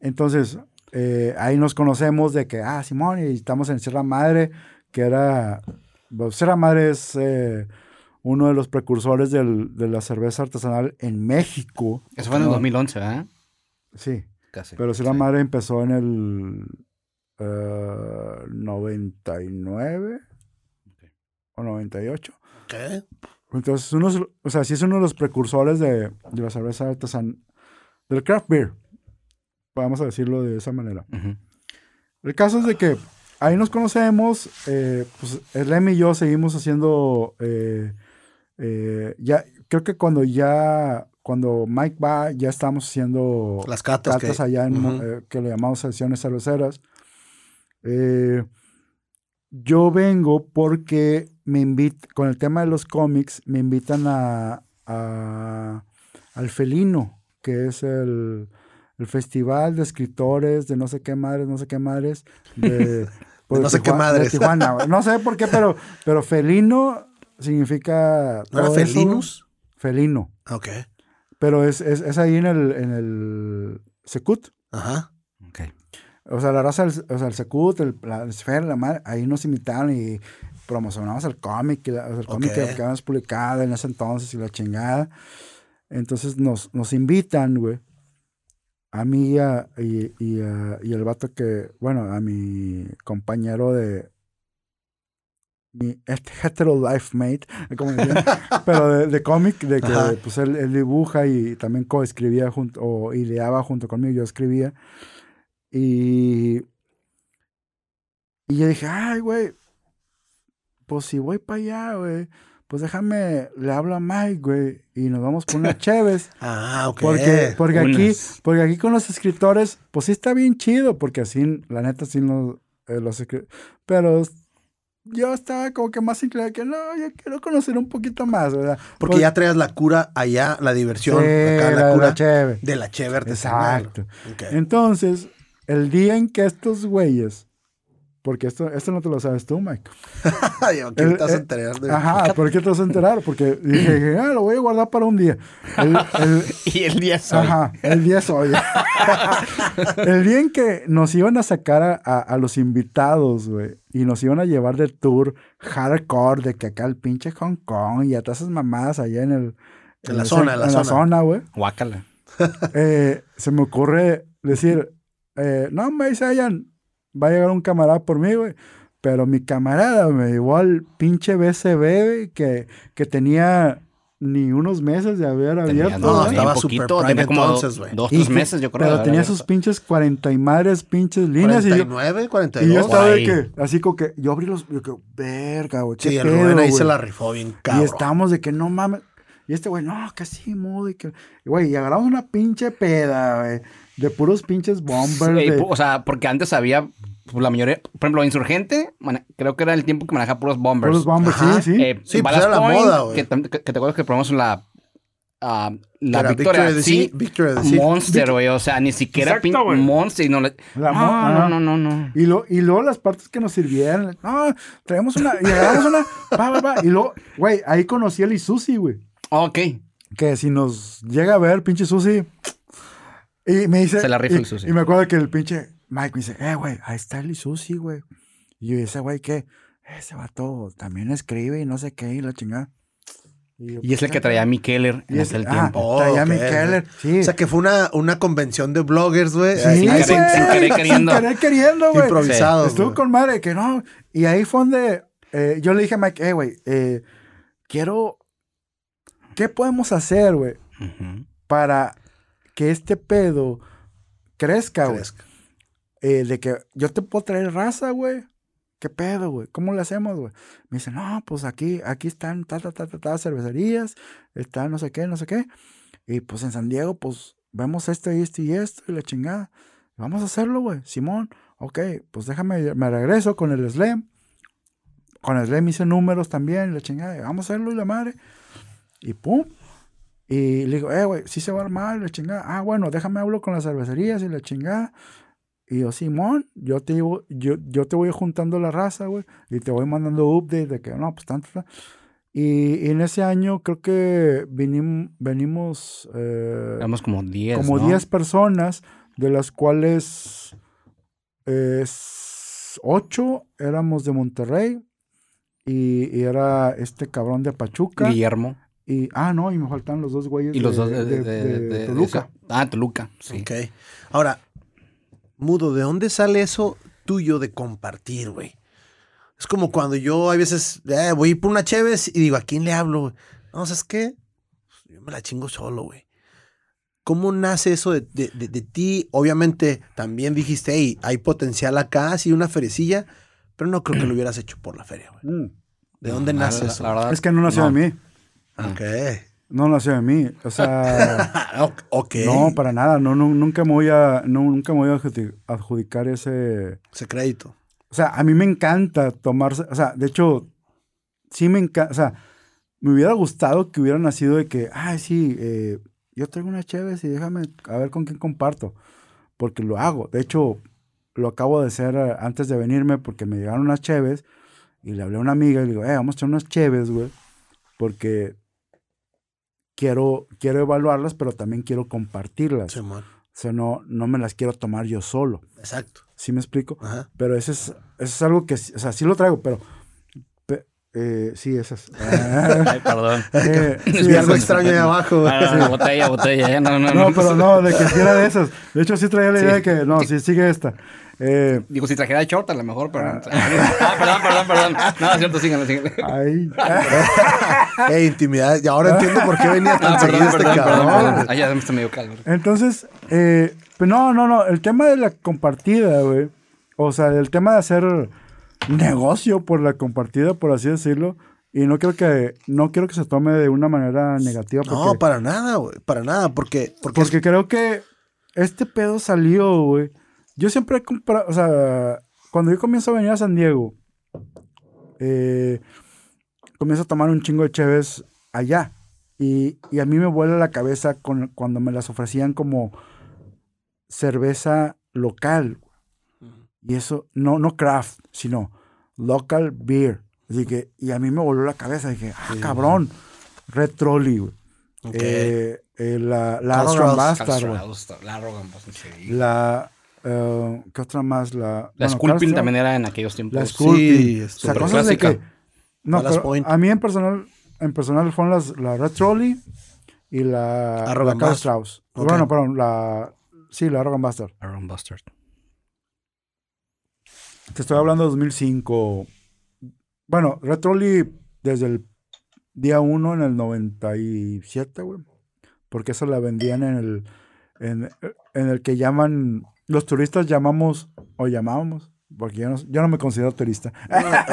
Entonces, eh, ahí nos conocemos de que, ah, Simón, y estamos en Sierra Madre, que era, pues, Sierra Madre es eh, uno de los precursores del- de la cerveza artesanal en México. Eso fue en el No, 2011, ¿verdad? Sí, Casi. pero Sierra Sí. Madre empezó en el eh, 99 o 98. ¿Qué? Entonces, uno, es- o sea, sí es uno de los precursores de, de la cerveza artesanal, del craft beer, vamos a decirlo de esa manera. El caso es de que ahí nos conocemos, eh, pues Slem y yo seguimos haciendo, eh, eh, ya, creo que cuando ya, cuando Mike va, ya estamos haciendo Las catas. catas que, allá en, eh, que le llamamos sesiones cerveceras. Yo vengo porque me invitan, con el tema de los cómics, me invitan a, a- al Felino, que es el, el festival de escritores de no sé qué madres, no sé qué madres. De, pues, no sé qué Tijua- de madres. Tijuana. No sé por qué, pero, pero felino significa... ¿No era todo eso. Felinus? Felino. Ok. Pero es, es, es ahí en el, en el Secut. Ajá. Ok. O sea, la raza, del- o sea, el Secut, el, la esfera, la madre, ahí nos invitaron y promocionamos el cómic, el cómic que, habíamos publicado en ese entonces y la chingada. Entonces nos, nos invitan, güey, a mí y, a- y, y, a- y el vato que, bueno, a mi compañero de mi este hetero life mate, como decían, pero de, de cómic, de que Ajá. pues él, él dibuja y también coescribía junto, o ideaba junto conmigo, yo escribía. Y, y yo dije, ay, güey, pues si voy para allá, güey, pues déjame, le hablo a Mike, güey, y nos vamos por unas cheves. Ah, ok. Porque, porque aquí, porque aquí con los escritores, pues sí está bien chido, porque así, la neta, sí los, eh, los escri- Pero yo estaba como que más inclinado que no, yo quiero conocer un poquito más, ¿verdad? Porque ya traías la cura allá, la diversión, Sí, acá la, la, cura la cheve. de la cheve. Exacto. Ok. Entonces, el día en que estos güeyes, porque esto, esto no te lo sabes tú, Mike. Ay, ¿qué El- te vas a eh, enterar de Ajá, ¿por qué te vas a enterar? Porque dije, ah, lo voy a guardar para un día. El- el- Y el día es hoy. Ajá, el día es hoy. el día en que nos iban a sacar a, a- a los invitados, güey, y nos iban a llevar de tour hardcore, de que acá el pinche Hong Kong y a todas esas mamadas allá en el... En la zona, en la zona. zona, güey. Guácala. eh, se me ocurre decir, eh, no me Sayan, va a llegar un camarada por mí, güey. Pero mi camarada me llevó al pinche BCB, güey, que, que tenía ni unos meses de haber Tenía, abierto. no, estaba super poquito, prime como entonces, güey. dos, Y tres meses, yo creo. Pero tenía sus pinches 40 y madres pinches líneas. Y yo, 49, y yo 42. estaba de que, así como que, yo abrí los, yo que, verga, güey, Sí, el Rubén ahí güey?" se la rifó bien Y cabrón. estábamos de que no mames. Y este güey, no, que sí. Y que, y, güey, y agarramos una pinche peda, güey. De puros pinches bombers. Sí, de- o sea, porque antes había, pues, la mayoría, por ejemplo, Insurgente, mane- creo que era el tiempo que manejaba puros bombers. puros bombers, Ajá. sí, sí. Eh, Sí, pues era la Point, moda, güey. Que, tam- que- que te acuerdas que probamos la, ah, la Era Victoria, Victory sí, Victory Deceit. Monster, güey, o sea, ni siquiera Exacto. Monster no le... La no, no, no, no, no. Y, lo, y luego las partes que nos sirvieron. No, traemos una. Y agarramos una. Va, va, va. Y luego, güey, ahí conocí al Isusi, güey. Ok, Que si nos llega a ver, pinche Susi. Y me dice. Se la rifa y, el Susi. Y me acuerdo que el pinche Mike me dice, eh, güey, ahí está el Isusi, güey. Y yo, ese güey, ¿qué? Ese vato también escribe y no sé qué, y la chingada. yo, Y es el que traía a Mikeller en Y es- aquel ah, tiempo. Oh, traía a Mick ok. Keller, sí. O sea, que fue una, una convención de bloggers, güey. Sí, sin querer queriendo. Sin querer queriendo, güey. Improvisado. Estuvo güey. con madre que no. Y ahí fue donde eh, yo le dije a Mike, eh, güey, eh, quiero. ¿Qué podemos hacer, güey, para que este pedo crezca, güey? Eh, de que yo te puedo traer raza, güey. ¿Qué pedo, güey? ¿Cómo le hacemos, güey? Me dice, no, pues aquí, aquí están, ta, ta, ta, ta, ta, cervecerías, está no sé qué, no sé qué. Y pues en San Diego, pues vemos esto y esto y esto y la chingada. Vamos a hacerlo, güey. Simón, ok, pues déjame, me regreso con el Slam. Con el Slam hice números también la chingada. Vamos a hacerlo y la madre. Y pum. Y le digo, eh, güey, sí se va a armar la chingada. Ah, bueno, déjame hablo con las cervecerías y la chingada. Y yo, Simón, yo te, yo, yo te voy juntando la raza, güey, y te voy mandando updates de que, no, pues tanto, tanto. Y, y en ese año creo que vinim- venimos eh, Éramos como 10. como ¿no? 10 personas, de las cuales 8 éramos de Monterrey, y, y era este cabrón de Pachuca. Guillermo. Y, ah, no, y me faltan los dos güeyes Y los de, dos de, de- de- de de- de- Toluca. ah, Toluca. Sí. Ok. Ahora, Mudo, ¿de dónde sale eso tuyo de compartir, güey? Es como cuando yo a veces eh, voy a ir por una Cheves y digo, ¿a quién le hablo? güey? No, ¿sabes qué? Yo me la chingo solo, güey. ¿Cómo nace eso de, de- de- de ti? Obviamente también dijiste, hey, hay potencial acá, sí, una ferecilla, pero no creo que lo hubieras hecho por la feria, güey. Mm. ¿De dónde La- nace la- eso? la verdad, Es que no nació no. de mí. Ok. No nació de mí. O sea, ok. no, para nada. No, no, nunca me voy a, no, nunca me voy a adjudi- adjudicar ese. Ese crédito. O sea, a mí me encanta tomarse. O sea, de hecho, sí me encanta. O sea, me hubiera gustado que hubiera nacido de que, ay, sí, eh, yo traigo unas chéves y déjame a ver con quién comparto. Porque lo hago. De hecho, lo acabo de hacer eh, antes de venirme porque me llegaron unas cheves y le hablé a una amiga y le digo, eh, vamos a echar unas cheves, güey. Porque quiero, quiero evaluarlas, pero también quiero compartirlas. Simón. O sea, no, no me las quiero tomar yo solo. Exacto. ¿Sí me explico? Ajá. Pero eso es, eso es algo que, sí- o sea, sí lo traigo, pero, pe- eh, sí, esas. Ay, perdón. eh, sí, Sí, algo extraño ahí abajo. Ah, no, botella, botella. No, no, No, no. pero no, de que sí era de esas. De hecho, sí traía la idea de que, no, sí, sigue esta. Eh, Digo, si trajera short a lo mejor, pero... Ah, perdón, perdón, perdón. No, es cierto, síganlo, síganlo. ahí. Ey, intimidad. Y ahora entiendo por qué venía tan Ah, seguido perdón, este perdón, perdón, cabrón. perdón. Ah, ya me está medio calor. Entonces, eh, pues no, no, no, el tema de la compartida, güey. O sea, el tema de hacer negocio por la compartida, por así decirlo. Y no quiero que, no quiero que se tome de una manera negativa. Porque, No, para nada, güey. Para nada. Porque, porque, porque creo que este pedo salió, güey. Yo siempre he comprado, o sea, cuando yo comienzo a venir a San Diego, eh, comienzo a tomar un chingo de cheves allá. Y, y a mí me vuela la cabeza con, cuando me las ofrecían como cerveza local. Y eso, no, no craft, sino local beer. Así que, y a mí me voló la cabeza. Dije, ah, Sí. cabrón, Red Trolley, güey. Ok. Eh, eh, la la Carl Arrogant. Bastard. La pues. La, eh, ¿qué otra más? La, La bueno, Sculpin también era en aquellos tiempos. La Sculpin. Sí, o sea, cosas de clásica. que... No, a mí en personal, en personal fueron las, la Red Trolley y la, Arrogant la. Strauss. Bueno, perdón, la... Sí, la Arrogant Bastard. Aaron Bustard. Te estoy hablando de 2005. Bueno, Red Trolley desde el día 1 en el 97, güey. Porque eso la vendían en el, en, en el que llaman, los turistas llamamos, o llamábamos, porque yo no, yo no me considero turista.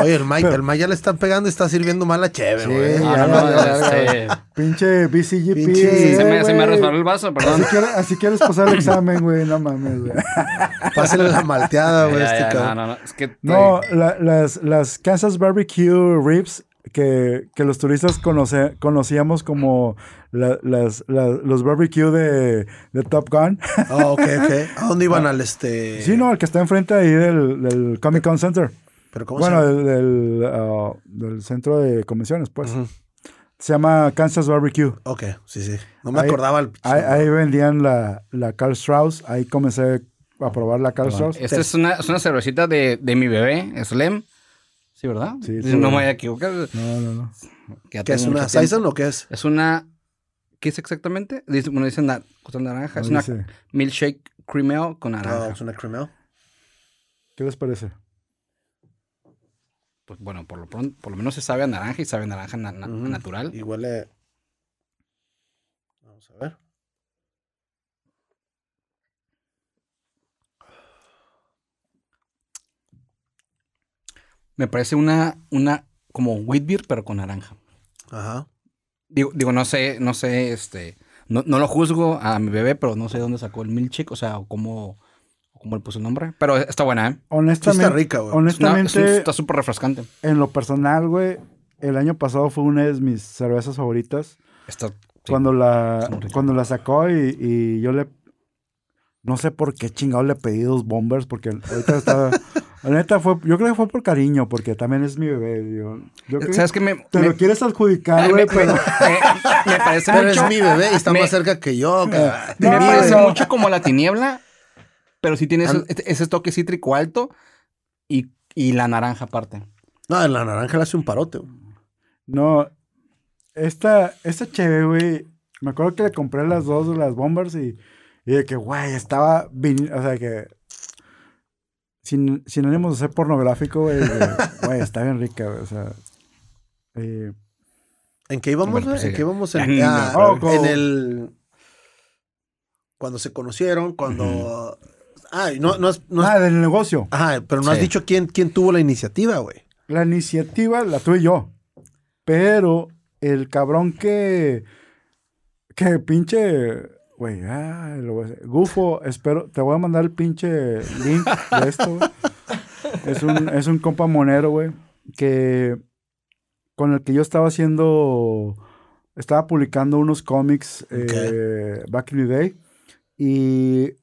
Oye, el Mike, Pero- el Mike ya le están pegando y está sirviendo mala chévere, Sí, güey. ya, Ah, no, ya, ya, ya. Pinche BCGP. Pinche- eh, se, me, se me resbaló el vaso, perdón. Así quieres, así quieres pasar el examen, güey, no mames, güey. Pásale la malteada, güey, este no, no, no. Es que. No, la- las, las Kansas Barbecue Ribs que, que los turistas conoce- conocíamos como la- las, la- los barbecue de, de Top Gun. Ah, ok, ok. ¿A dónde iban al este? sí, no, el que está enfrente ahí del, del Comic Con Center. ¿Pero cómo Bueno, se llama? del, del, ah, del centro de convenciones, pues. Se llama Kansas Barbecue. Ok, sí, sí. No me Ahí- acordaba el... Ahí, ahí vendían la, la Carl Strauss. Ahí comencé a probar la Carl Strauss. Esta es una, es una cervecita de, de mi bebé, Slem. Sí, ¿verdad? Sí, no me voy a equivocar. No, no, no. ya ¿Qué es una. Saison o qué es? Es una. ¿Qué es exactamente? Dice, bueno, dice na- con naranja. Es No una dice. milkshake creameo con No, naranja. es una cremel. ¿Qué les parece? Pues bueno, por lo pronto, por lo menos se sabe a naranja y sabe a naranja na- na- Ujú. natural. Y huele. Vamos a ver. Me parece una, una como wheat beer, pero con naranja. Ajá. Digo, digo, no sé, no sé, este, no, no lo juzgo a mi bebé, pero no sé dónde sacó el milkshake, o sea, o cómo, o cómo le puso el nombre. Pero está buena, ¿eh? Sí Honestamente, está rica, güey. Es una- es un- honestamente está súper refrescante. en lo personal, güey, el año pasado fue una de mis cervezas favoritas. Está, sí. cuando la está cuando la sacó y, y yo le no sé por qué chingado le pedí dos bombers porque ahorita estaba la neta fue yo creo que fue por cariño porque también es mi bebé yo, yo creo que ¿Sabes qué me, te me- lo quieres adjudicar güey me- pero me- me parece Pero mucho, es mi bebé y está me- más cerca que yo. cabrón. me parece no. mucho como la tiniebla, pero sí tiene ese, toque cítrico alto y, y la naranja aparte. No, la naranja le hace un parote. güey. no esta esta chévere güey me acuerdo que le compré las dos de las bombers y, y de que güey estaba o sea que sin, sin ánimo de ser pornográfico güey güey está bien rica güey, o sea eh, ¿En qué íbamos, Bueno, güey? pues, ¿En sí. qué íbamos? En, No, ah, oh, en el... Cuando se conocieron, cuando... Ah, no, no, has- no has- ah, del negocio Ajá, pero no has dicho quién, quién tuvo la iniciativa, güey. La iniciativa la tuve yo. Pero el cabrón que. Que pinche. Güey, ah, lo voy a hacer. Gufo, espero. Te voy a mandar el pinche link de esto, güey. Es un, es un compa monero, güey. Que. Con el que yo estaba haciendo. Estaba publicando unos cómics eh, back in the day. Y.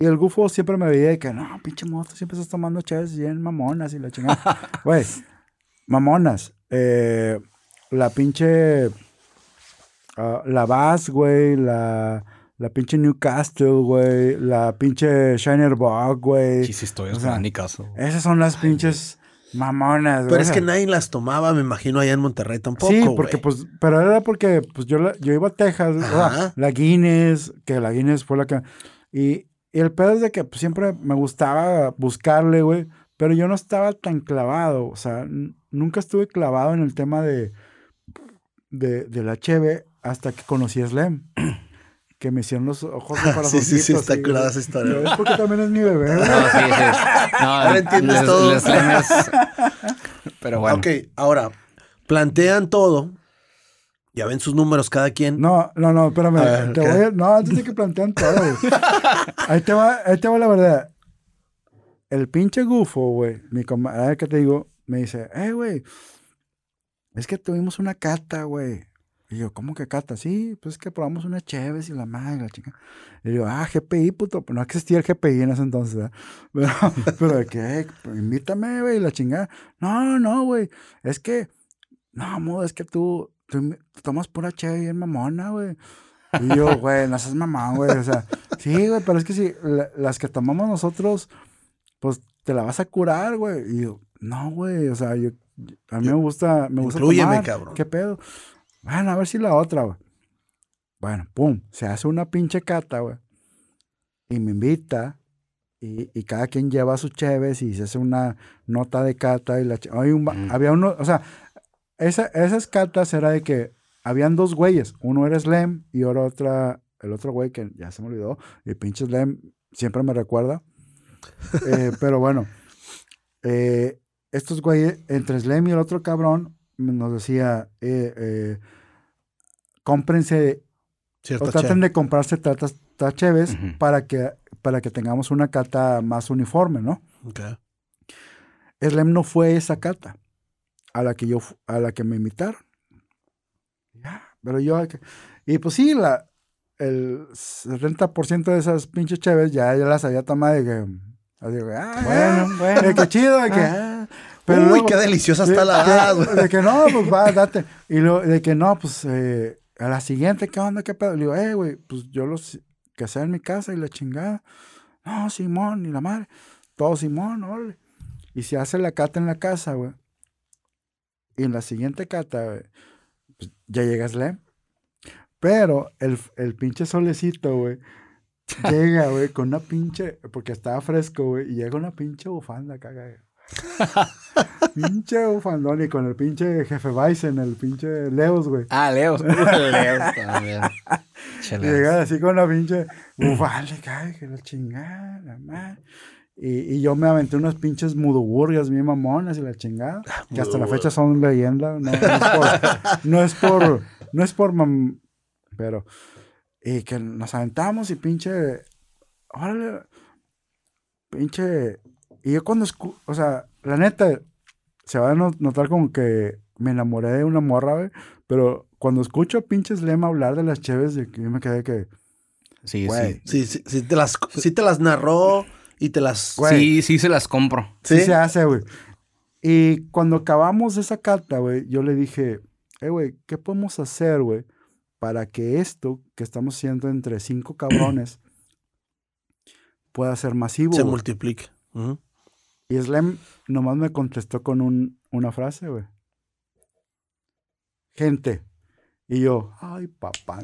Y el gufo siempre me veía de que, no, pinche moto, siempre estás tomando chaves bien mamonas y la chingada. Güey, mamonas. Eh, la pinche. Ah, la Bass, güey. La, la pinche Newcastle, güey. La pinche Shiner Bog, güey. Sí, sí, estoy o sea, ni caso. Esas son las pinches mamonas, güey. Pero es que nadie las tomaba, me imagino, allá en Monterrey tampoco, Sí, porque pues, pero era porque pues yo, la- yo iba a Texas, o sea, Ajá. la Guinness, que la Guinness fue la que... Y, y el pedo es de que pues, siempre me gustaba buscarle, güey, pero yo no estaba tan clavado, o sea, nunca estuve clavado en el tema de, de, de la cheve hasta que conocí a Slim. Que me hicieron los ojos de Sí, sí, sí, está curada esa historia. Porque también es mi bebé, güey. No, sí, sí. No, Ahora entiendes les- todo. les Pero bueno. Ok, ahora, plantean todo. Ya ven sus números cada quien. No, no, no, espérame. A ver, te voy a- no, antes de que plantean todo, güey. Ahí te va, ahí te va la verdad. El pinche gufo, güey, mi comadre que te digo, me dice, eh, güey, es que tuvimos una cata, güey. Y yo, ¿cómo que cata? Sí, pues es que probamos unas cheves y la madre, la chica. Y yo, ah, GPI, puto. Pues no existía el GPI en ese entonces, ¿verdad? Pero, pero de "Eh, pues, invítame, güey, la chingada. No, no, güey. Es que, no, amor, es que tú, tú tomas pura cheve bien mamona, güey. Y yo, güey, no seas mamón, güey. O sea, sí, güey, pero es que si la- las que tomamos nosotros, pues te la vas a curar, güey. Y yo, no, güey, o sea, yo, a mí me gusta, me gusta tomar. cabrón. ¿Qué pedo? Bueno, a ver si la otra, güey. Bueno, pum, se hace una pinche cata, güey. Y me invita. Y, y cada quien lleva sus cheves y se hace una nota de cata. Y la hay un, Mm. Había uno, o sea, esa- esas catas era de que habían dos güeyes. Uno era Slem y ahora otra, el otro güey que ya se me olvidó. Y pinche Slem siempre me recuerda. Eh, pero bueno, eh, estos güeyes, entre Slem y el otro cabrón, nos decía, eh, eh, cómprense o traten de comprarse tatas tacheves para que para que tengamos una cata más uniforme, ¿no? Ok. Slem no fue esa cata a la que yo a la que me invitaron. Ya, pero yo y pues sí, la el 70% de esas pinches cheves ya, ya las había tomado de que así ah, Bueno, bueno. de que chido, que ah. Pero Uy, luego- qué deliciosa de, está la edad, güey. de que no, pues va, date. Y lo, de que no, pues eh, a la siguiente, ¿qué onda? ¿Qué pedo? Le digo, eh, güey, pues yo los que sea en mi casa y la chingada. No, Simón, ni la madre. Todo Simón, órale. Y se hace la cata en la casa, güey. Y en la siguiente cata, güey, pues, ya llega Slam. Pero el, el pinche solecito, güey, llega, güey, con una pinche, porque estaba fresco, güey, y llega una pinche bufanda acá, güey. pinche bufandón y con el pinche jefe Bison, el pinche Leos, güey. Ah, Leos. Leos también. Y Llega así con la pinche bufanda, cae, que la chingada, la madre. Y, y yo me aventé unas pinches mudoburgas bien mamonas y la chingada, que hasta la fecha son leyenda. No, no es por, no es por, no es por mam- pero, y que nos aventamos y pinche, órale, pinche, y yo cuando, escu- o sea, la neta, se va a no- notar como que me enamoré de una morra, güey, pero cuando escucho a pinches Lema hablar de las cheves, yo me quedé que, Sí, güey, sí. Sí, sí, sí te las, sí te las narró y te las... Güey. Sí, sí se las compro. Sí, Sí. se hace, güey. Y cuando acabamos esa carta, güey, yo le dije, eh, güey, ¿qué podemos hacer, güey? Para que esto que estamos haciendo entre cinco cabrones pueda ser masivo. se güey?" multiplica. Ujú. Y Slam nomás me contestó con un, una frase, güey. Gente. Y yo, ay, papá.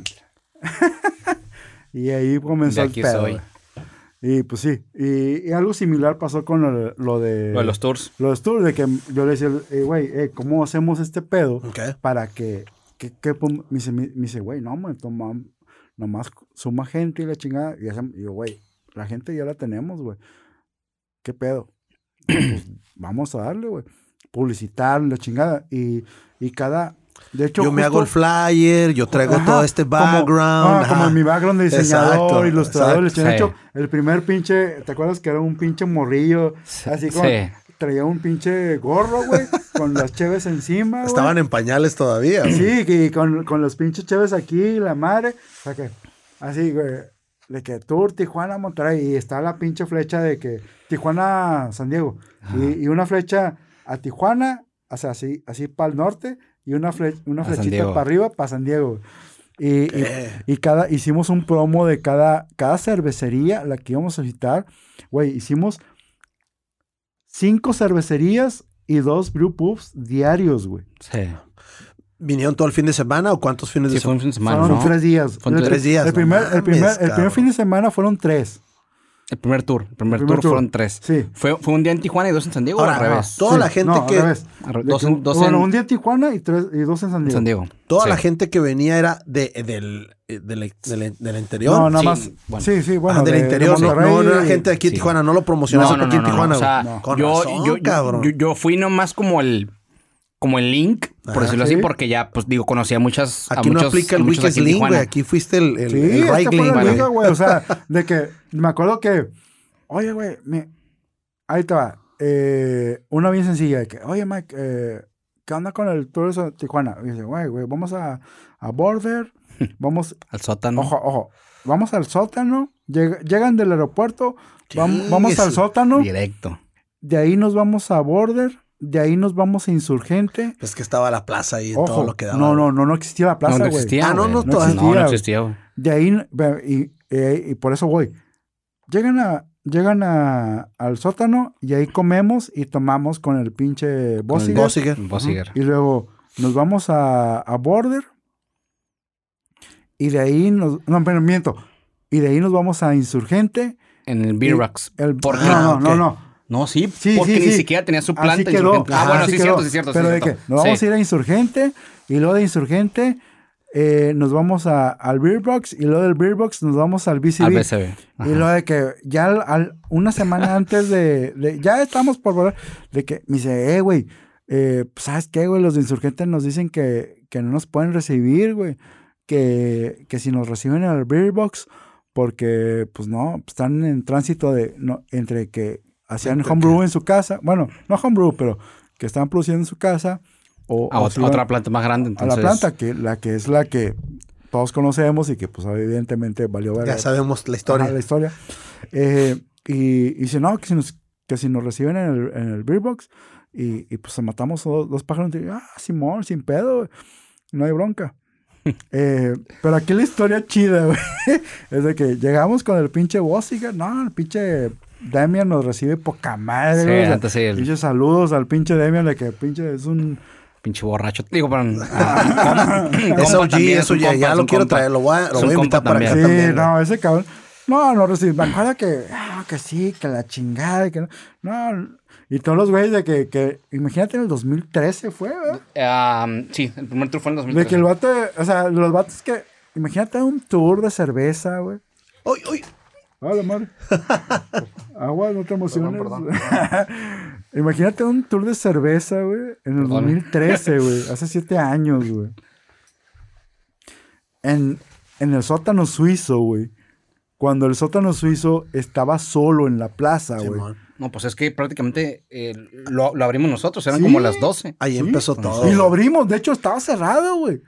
y ahí comenzó De el pedo, soy. Y pues sí. Y, y algo similar pasó con lo, lo de... Lo de los tours. Los tours, de que yo le decía, eh, güey, eh, ¿cómo hacemos este pedo Ok. para que, que, que pum-?" me dice, me, me dice, güey, no, man, toma, nomás suma gente y la chingada. Y, hacemos- y yo, güey, la gente ya la tenemos, güey. ¿Qué pedo? Pues, vamos a darle, güey. Publicitar la chingada. Y, y cada, de hecho, Yo me hago el flyer, yo traigo Ajá, todo este como- background. ah, como ajá. en mi background de diseñador, Exacto, ilustrador. exacto. De hecho, Sí. el primer pinche, ¿te acuerdas que era un pinche morrillo? Así como, Sí. traía un pinche gorro, güey, con las cheves encima. Estaban en pañales todavía. güey. Sí, que con, con los pinches cheves aquí, la madre. O sea que, así, güey, de que Tour, Tijuana, Monterrey. Y está la pinche flecha de que Tijuana, San Diego. Y, y una flecha a Tijuana, o sea, así, así para el norte. Y una, fle- una flechita para arriba, para San Diego. Y, y- y cada, hicimos un promo de cada, cada cervecería, la que íbamos a visitar. Güey, hicimos cinco cervecerías y dos brew pubs diarios, güey. Sí. ¿Vinieron todo el fin de semana o cuántos fines de Sí, fue un semana? fin de semana, fueron ¿no? tres días. Fueron El- tres días, El no primer, el mames, primer, el primer fin de semana fueron tres. El primer tour. El primer, El primer tour, tour. fueron tres. Sí. Fue, fue un día en Tijuana y dos en San Diego Ahora, o al revés. Toda Sí, la gente no, que- revés. Al re- De dos en- dos bueno, en- un día en Tijuana y, tres, y dos en San Diego. San Diego. Toda Sí. la gente que venía era de, del, eh, del, del- del interior. No, nada Sí, más. bueno. Sí, sí, bueno. Ah, del de- de interior. no, Monterrey no, no era gente de aquí de Sí. Tijuana. No lo promocionaste No, no, aquí en no, no, Tijuana. O sea, güey. Con yo, razón, yo, yo- cabrón. yo- yo fui nomás como el como el link, por Ajá, decirlo sí. así, porque ya, pues digo, conocía muchas. a Aquí no aplica el en Link, güey. Aquí fuiste el, el, Sí, el esta right fue link, la güey. liga, güey. O sea, de que me acuerdo que, oye, güey, me- ahí te va. Eh, una bien sencilla de que, oye, Mike, eh, ¿qué onda con el tour de Tijuana? Y dice, güey, güey, vamos a, a Border, vamos, Al sótano. ojo, ojo, vamos al sótano, lleg- llegan del aeropuerto, vam- vamos Chingue al sótano, Directo. de ahí nos vamos a Border, de ahí nos vamos a Insurgente. Es que estaba la plaza ahí, Ojo, todo lo que daba. no, no, no, no existía la plaza, no, no güey. existía. Ah, no, no, no todavía- No, no existía. De ahí, y, eh, y por eso voy. Llegan a, llegan a, al sótano y ahí comemos y tomamos con el pinche Bossiger. Bossiger. Y luego nos vamos a, a Border. Y de ahí nos. No, pero miento. Y de ahí nos vamos a Insurgente. En el Beer y Rocks. el- ¿Por qué? no, no, Ah, no, no. No, sí, Sí, porque sí, ni siquiera tenía su Así planta. quedó. Insurgente. Ah, bueno, así sí, quedó. cierto, sí, cierto. Pero de que nos vamos a ir a Insurgente. Y luego de Insurgente eh, nos vamos a, al Beer Box. Y luego del Beer Box nos vamos al BCB. Al BCB. Ajá. Y lo de que ya al- al- una semana antes de, de- Ya estamos por volver. De que me dice, eh, güey. eh, pues, ¿Sabes qué, güey? Los de insurgentes nos dicen que, que no nos pueden recibir, güey. Que, que si nos reciben en el Beer Box, porque, pues no, están en tránsito de. No, entre que hacían homebrew en su casa. Bueno, no homebrew, pero que estaban produciendo en su casa. O, A o otra, iban otra planta más grande. a Entonces, la planta, que la que es la que todos conocemos y que, pues, evidentemente valió ver Ya sabemos la historia. Ajá, la historia. Eh, y, y dice, no, que si nos, que si nos reciben en el, en el Beer Box y, y pues matamos dos, dos pájaros. Y, ah, Simón, sin pedo, no hay bronca. Eh, pero aquí la historia chida, güey, es de que llegamos con el pinche Bossiger. No, el pinche Demian nos recibe poca madre, Sí, antes sí, el- pinche saludos al pinche Demian de que pinche es un Pinche borracho. Digo, pero. ah, Es OG, eso ya, compa, ya es lo quiero compa. traer, lo voy a, lo voy a invitar para acá también. Sí, también. güey. no, ese cabrón. No, no recibí. Me acuerdo que, ah, que sí, que la chingada, y que no. No, y todos los güeyes de que, que, imagínate en el 2013 fue, ¿verdad? Ah, sí, el primer tour fue en De 2013. que el vato, o sea, los vatos que, imagínate un tour de cerveza, güey. Uy, uy. Hola, madre. Agua, no te emociones. Perdón, Imagínate un tour de cerveza, güey, en el Perdón. 2013, güey. Hace siete años, güey. En, en el sótano suizo, güey. Cuando el sótano suizo estaba solo en la plaza, güey. No, pues es que prácticamente eh, lo, lo abrimos nosotros, eran Sí. como las 12. Ahí Sí, empezó todo. y lo abrimos. De hecho, estaba cerrado, güey.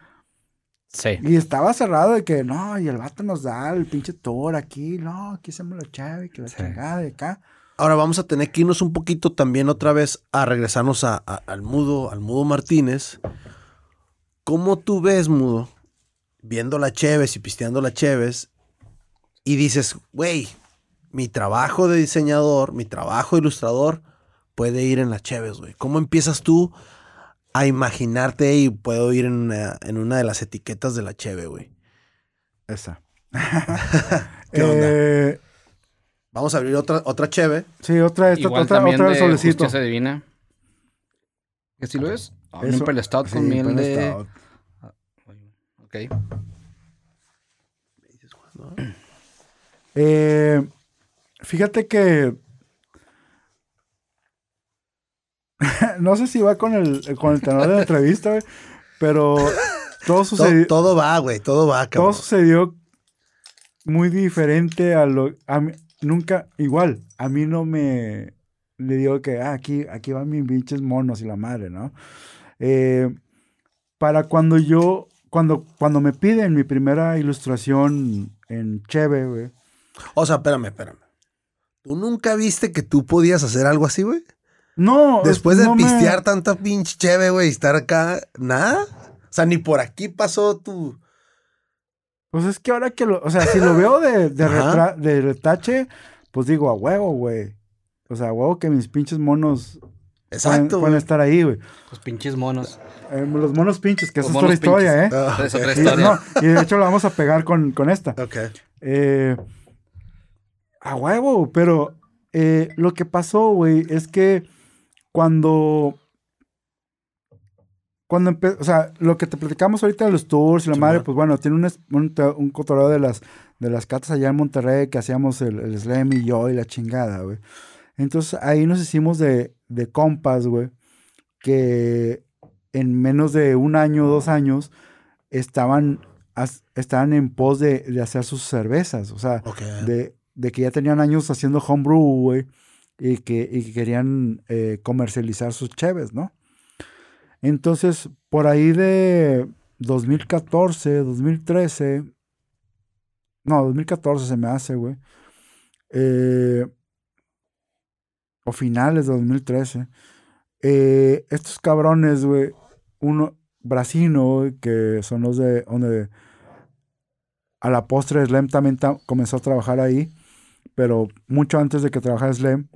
Sí. Y estaba cerrado de que, no, y el vato nos da el pinche tour aquí. No, aquí hacemos la chave, que la Sí. chingada de acá. Ahora vamos a tener que irnos un poquito también otra vez a regresarnos a- a- al Mudo, al Mudo Martínez. ¿Cómo tú ves, Mudo, viendo la Cheves y pisteando la Cheves y dices, güey, mi trabajo de diseñador, mi trabajo de ilustrador puede ir en la Cheves, güey? ¿Cómo empiezas tú a imaginarte y puedo ir en una, en una de las etiquetas de la Cheve, güey? Esa. ¿Qué onda? Eh, Vamos a abrir otra, otra Cheve. sí, otra, esta, Igual otra, también otra de de solecito. Justicia Divina. ¿Qué estilo es? Ah, un Imperial Stout con Sí, miel de... Stout. Ok. Eh, fíjate que. no sé si va con el, con el tenor de la entrevista, güey, pero todo Todo, sucedió, todo va, güey, todo va, todo cabrón. sucedió muy diferente a lo. A mí- nunca, igual, a mí no me. Le digo que ah, aquí, aquí van mis pinches monos y la madre, ¿no? Eh, para cuando yo. Cuando, cuando me piden mi primera ilustración en Cheve, güey. O sea, espérame, espérame. ¿Tú nunca viste que tú podías hacer algo así, güey? No. Después de no me- pistear tanta pinche cheve, güey, y estar acá, nada. O sea, ni por aquí pasó tu. Pues es que ahora que lo, o sea, si lo veo de, de, retra- de retache, pues digo, a huevo, güey. O sea, a huevo que mis pinches monos pueden, Exacto, pueden estar ahí, güey. Los pinches monos. Eh, los monos pinches, que Los esa es otra historia, ¿eh? Ah, es otra. Y, historia. no, y de hecho la vamos a pegar con, con esta. Ok. Eh, a huevo, pero eh, lo que pasó, güey, es que cuando. Cuando o sea, lo que te platicamos ahorita de los tours y la Sí, madre, ma. pues bueno, tiene un, un, un cotorreo de las, de las catas allá en Monterrey que hacíamos el, el slam y yo y la chingada, güey. Entonces ahí nos hicimos de, de compas, güey, que en menos de un año o dos años estaban, as- estaban en pos de, de hacer sus cervezas, o sea, de, de que ya tenían años haciendo homebrew, güey, y que, y que querían eh, comercializar sus cheves, ¿no? Entonces, por ahí de 2014, 2013, no, 2014 se me hace, güey, eh, o finales de 2013, eh, estos cabrones, güey, uno, Brasino, que son los de, donde a la postre Slam también ta- comenzó a trabajar ahí, pero mucho antes de que trabajara Slam,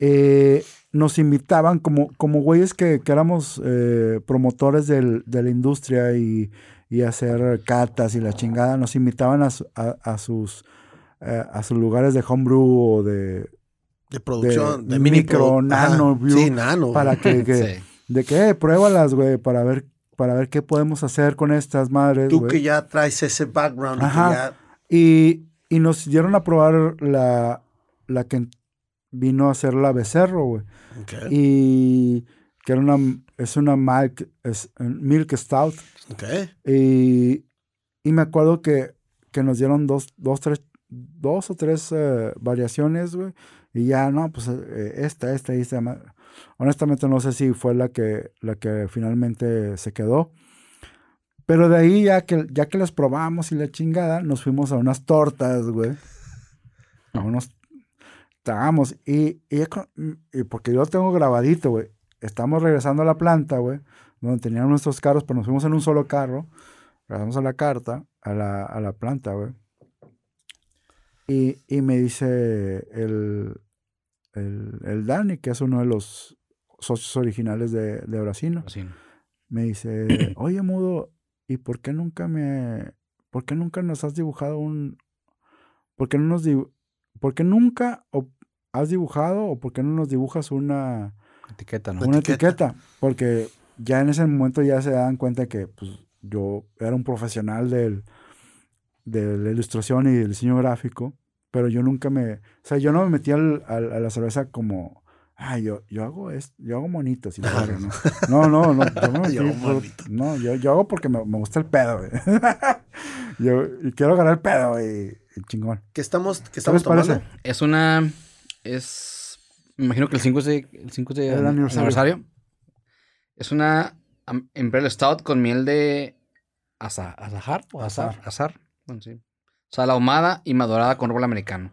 eh, nos invitaban como, como güeyes que, que éramos eh, promotores del- de la industria y, y hacer catas y la chingada, nos invitaban a, a- a sus, eh, a sus lugares de homebrew o de, De producción, de micro, produ- Ajá. nano view, Sí, nano. para que, que- Sí. de que eh, pruébalas, güey, para ver, para ver qué podemos hacer con estas madres. Tú que ya traes ese background. que Ajá. ya- Y, y nos dieron a probar la, la vino a ser la Becerro, güey. Ok. Y que era una, es una milk, es, milk stout. Ok. Y, y me acuerdo que, que nos dieron dos, dos, tres, dos o tres eh, variaciones, güey. Y ya, no, pues eh, esta, esta y esta. Honestamente no sé si fue la que, la que finalmente se quedó. Pero de ahí ya que, ya que las probamos y la chingada, nos fuimos a unas tortas, güey. A unos tragamos. Y, y, porque yo lo tengo grabadito, güey. Estamos regresando a la planta, güey donde tenían nuestros carros, pero nos fuimos en un solo carro. Regresamos a la carta, a la, a la planta, güey. Y, y me dice el, el, el Dani, que es uno de los socios originales de, de Brasino. Me dice, oye, mudo, ¿y por qué nunca me, por qué nunca nos has dibujado un, por qué no nos, dibu- por qué nunca o- has dibujado o por qué no nos dibujas una, Etiqueta, ¿no? Una etiqueta. etiqueta? Porque ya en ese momento ya se dan cuenta que pues, yo era un profesional del, de la ilustración y del diseño gráfico, pero yo nunca me, o sea, yo no me metí al- al- a la cerveza como, ay, yo, yo hago esto, yo hago monitos y la verga", ¿no? No, no, no, yo me metí Yo hago por- no, yo, yo hago porque me, me gusta el pedo, güey. yo y quiero ganar el pedo, güey, y chingón. ¿Qué estamos, qué ¿Qué estamos les parece? tomando? Es una. Es. Me imagino que el 5 es de, el 5 es de El aniversario. aniversario. Es una Imperial Stout con miel de asa- azahar o azar. Azar. Azar. Bueno, sí. Sal ahumada y madurada con árbol americano.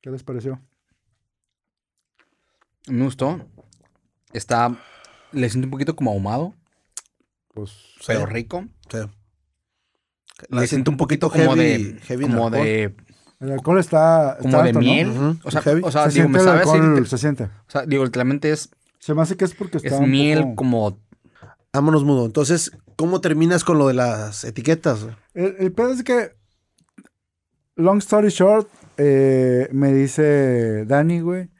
¿Qué les pareció? Me gustó. Está. Le siento un poquito como ahumado, Pues, pero rico. Sí. Le La siento un poquito como heavy, de. heavy como alcohol. de. el alcohol está, Como está de alto, ¿no? miel. O sea, heavy. o sea se digo, me siente el sabe así. alcohol, se siente. O sea, digo, literalmente es, Se me hace que es porque está es un miel poco- como. Vámonos mudo. Entonces, ¿cómo terminas con lo de las etiquetas? El, el pedo es que, long story short, eh, me dice Dani, güey,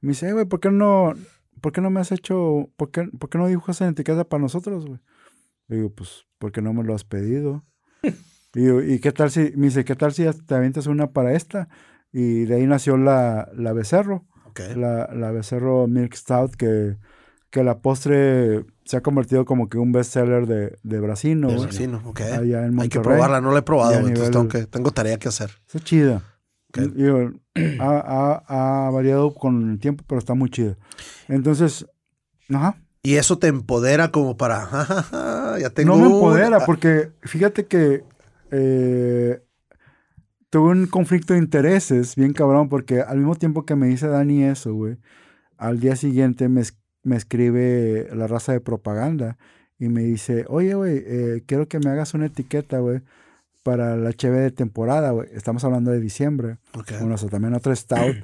me dice, "Eh, güey, ¿por qué no, por qué no me has hecho, por qué, por qué no dibujas en etiqueta para nosotros, güey? Le digo, pues, porque no me lo has pedido. y, digo, ¿y qué tal si, me dice, ¿qué tal si te avientas una para esta? Y de ahí nació la, la Becerro, Ok. la, la Becerro Milk Stout, que, que la postre se ha convertido como que un bestseller de, de Brasino, De vecino, ok. Allá en Hay que probarla, no la he probado, entonces nivel- tengo, que, tengo tarea que hacer. Está chida. Ok. Digo, ha, ha- ha variado con el tiempo, pero está muy chida. Entonces, ajá. Y eso te empodera como para, "Ja, ja, ja, ya tengo no me empodera, ah, porque fíjate que eh, tuve un conflicto de intereses bien cabrón, porque al mismo tiempo que me dice Dani eso, güey, al día siguiente me, me escribe la raza de propaganda y me dice, oye, güey, eh, quiero que me hagas una etiqueta, güey, para la HB de temporada, güey. Estamos hablando de diciembre. ok. Bueno, o sea, también otra stout.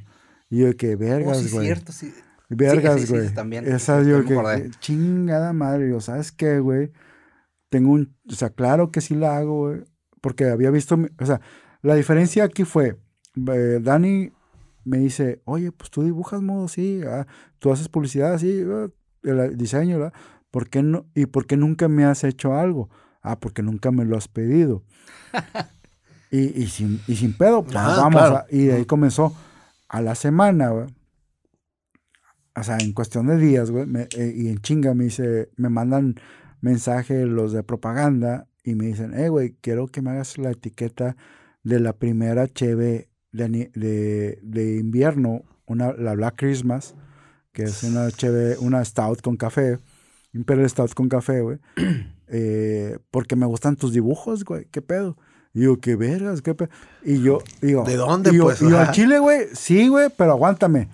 Y yo que, vergas, Oh, sí, güey. cierto, sí. Vergas, Sí, sí, sí, güey. también. Esa, me que, que chingada madre. Yo, ¿sabes qué, güey? Tengo un, o sea, claro que sí la hago, güey. Porque había visto, o sea, la diferencia aquí fue, eh, Dani me dice, oye, pues tú dibujas modo, sí, ah, tú haces publicidad, sí, ah, el diseño, ¿verdad? ¿Por qué no? ¿Y por qué nunca me has hecho algo? Ah, porque nunca me lo has pedido. y, y, sin, y sin pedo, pues, Ah, vamos. claro. a- y de ahí comenzó a la semana, güey. O sea, en cuestión de días, güey, me- eh, y en chinga me dice, me mandan mensaje los de propaganda y me dicen, eh, güey, quiero que me hagas la etiqueta de la primera cheve de, de, de invierno, una, la Black Christmas, que es una cheve, una stout con café, Imperial Stout con café, güey, eh, porque me gustan tus dibujos, güey, qué pedo. Y yo, qué vergas, qué pedo. Y yo, digo, ¿De dónde, y yo, pues? y yo, al Chile, güey, sí, güey, pero aguántame.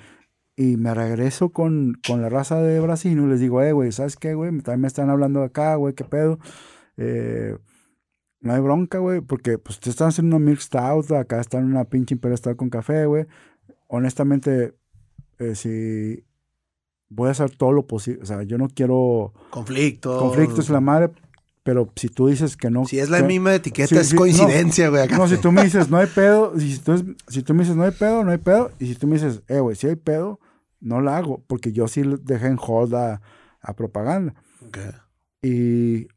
Y me regreso con, con la raza de Brasil y les digo, eh, güey, ¿sabes qué, güey? También me están hablando acá, güey, qué pedo. Eh, no hay bronca, güey, porque pues te están haciendo una milk stout, acá están una pinche imperial stout con café, güey. Honestamente, eh, si voy a hacer todo lo posible, o sea, yo no quiero Conflicto. conflictos la madre, pero si tú dices que no. Si es la que- misma etiqueta, es coincidencia, güey. no, si tú me dices no hay pedo, si tú, si tú me dices no hay pedo, no hay pedo, y si tú me dices, eh, güey, si hay pedo, no la hago, porque yo sí dejé en hold a, a propaganda. Ok. Y,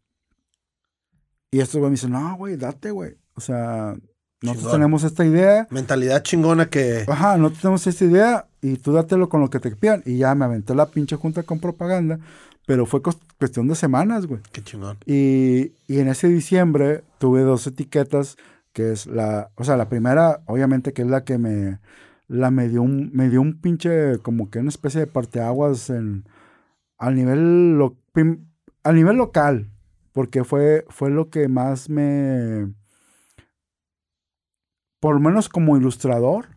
y estos güey me dicen, no, güey, date, güey. O sea, nosotros Chingón. tenemos esta idea, Mentalidad chingona que. ajá, no tenemos esta idea, y tú dátelo con lo que te pidan. Y ya me aventé la pinche junta con propaganda, pero fue cuestión de semanas, güey. Qué chingón. Y, y en ese diciembre tuve dos etiquetas, que es la, o sea, la primera, obviamente, que es la que me, la me dio un, me dio un pinche, como que una especie de parteaguas en, al nivel, lo, prim- al nivel local, porque fue, fue lo que más me, por lo menos como ilustrador,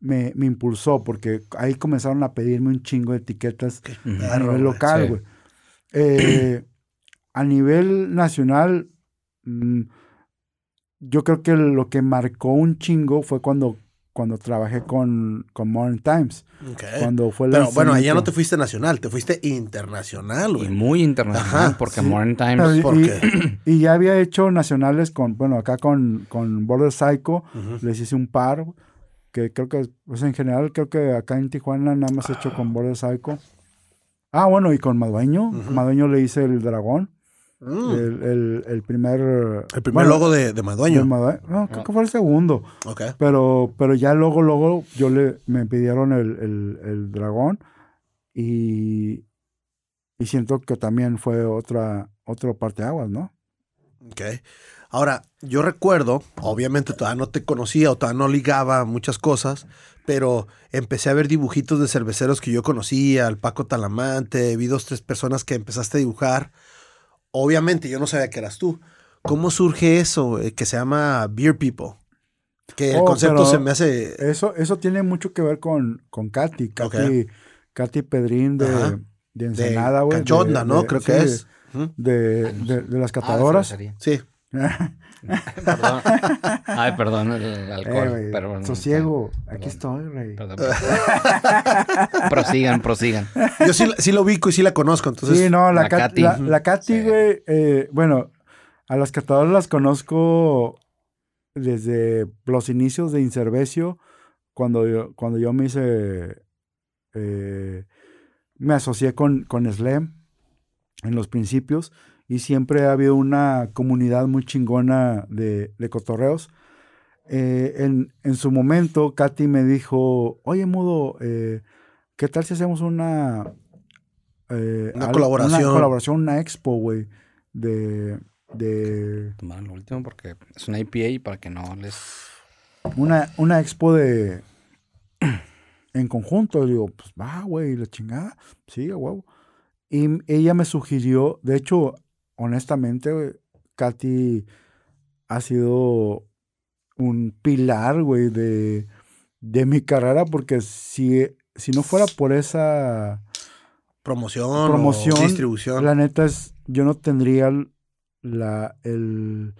me, me impulsó, porque ahí comenzaron a pedirme un chingo de etiquetas a nivel güey, local, sí. Eh, a nivel nacional, mm, yo creo que lo que marcó un chingo fue cuando cuando trabajé con, con Modern Times. Cuando fue Pero bueno, allá no te fuiste nacional, te fuiste internacional, Y güey. muy internacional, Ajá, porque sí. Modern Pero Times. y-. Y ya había hecho nacionales con, bueno, acá con, con Border Psycho, les hice un par, que creo que, pues en general, creo que acá en Tijuana nada más he hecho con Border Psycho. Ah, bueno, y con Madueño. Ujú. Madueño le hice el dragón, Mm. el, el, el primer... El primer logo de, de Madueño. No, creo que fue el segundo. Ok. Pero, pero ya luego, luego, yo le, me pidieron el, el, el dragón y, y siento que también fue otra, otro parteaguas, ¿no? Ok. Ahora, yo recuerdo, obviamente todavía no te conocía o todavía no ligaba muchas cosas, pero empecé a ver dibujitos de cerveceros que yo conocía, al Paco Talamante, vi dos, tres personas que empezaste a dibujar. Obviamente yo no sabía que eras tú. ¿Cómo surge eso eh, que se llama Beer People? Que el Oh, concepto se me hace... Eso, eso tiene mucho que ver con, con Katy. Katy, Katy Pedrín de, Ajá. de Ensenada, güey. cachonda, de- ¿no? de- Creo sí, que es. De, de, de las Ah, catadoras. Sí. Perdón. Ay, perdón, el alcohol. Eh, perdón. sosiego. Perdón. Aquí estoy, rey. Perdón, perdón. prosigan, prosigan. Yo sí, sí lo ubico y sí la conozco, entonces... sí, no, la, la Kat- Katy. la, Ujú. la Katy, Sí. güey, eh, bueno, a las catadoras las conozco desde los inicios de Incervecio, cuando yo, cuando yo me hice, eh, me asocié con, con Slam en los principios y siempre ha habido una comunidad muy chingona de, de cotorreos. Eh, en, en su momento, Katy me dijo, oye, Mudo, eh, ¿qué tal si hacemos una... eh, Una colaboración. Una colaboración, una expo, güey, de, de... Tomaron lo último porque es una IPA y para que no les. Una, una expo de... En conjunto, digo, pues va, güey, la chingada. Sí, huevo. Y ella me sugirió, de hecho, honestamente, Katy ha sido un pilar, güey, de, de mi carrera, porque si, si no fuera por esa Promoción, promoción, o distribución. la neta es, yo no tendría el- la, el,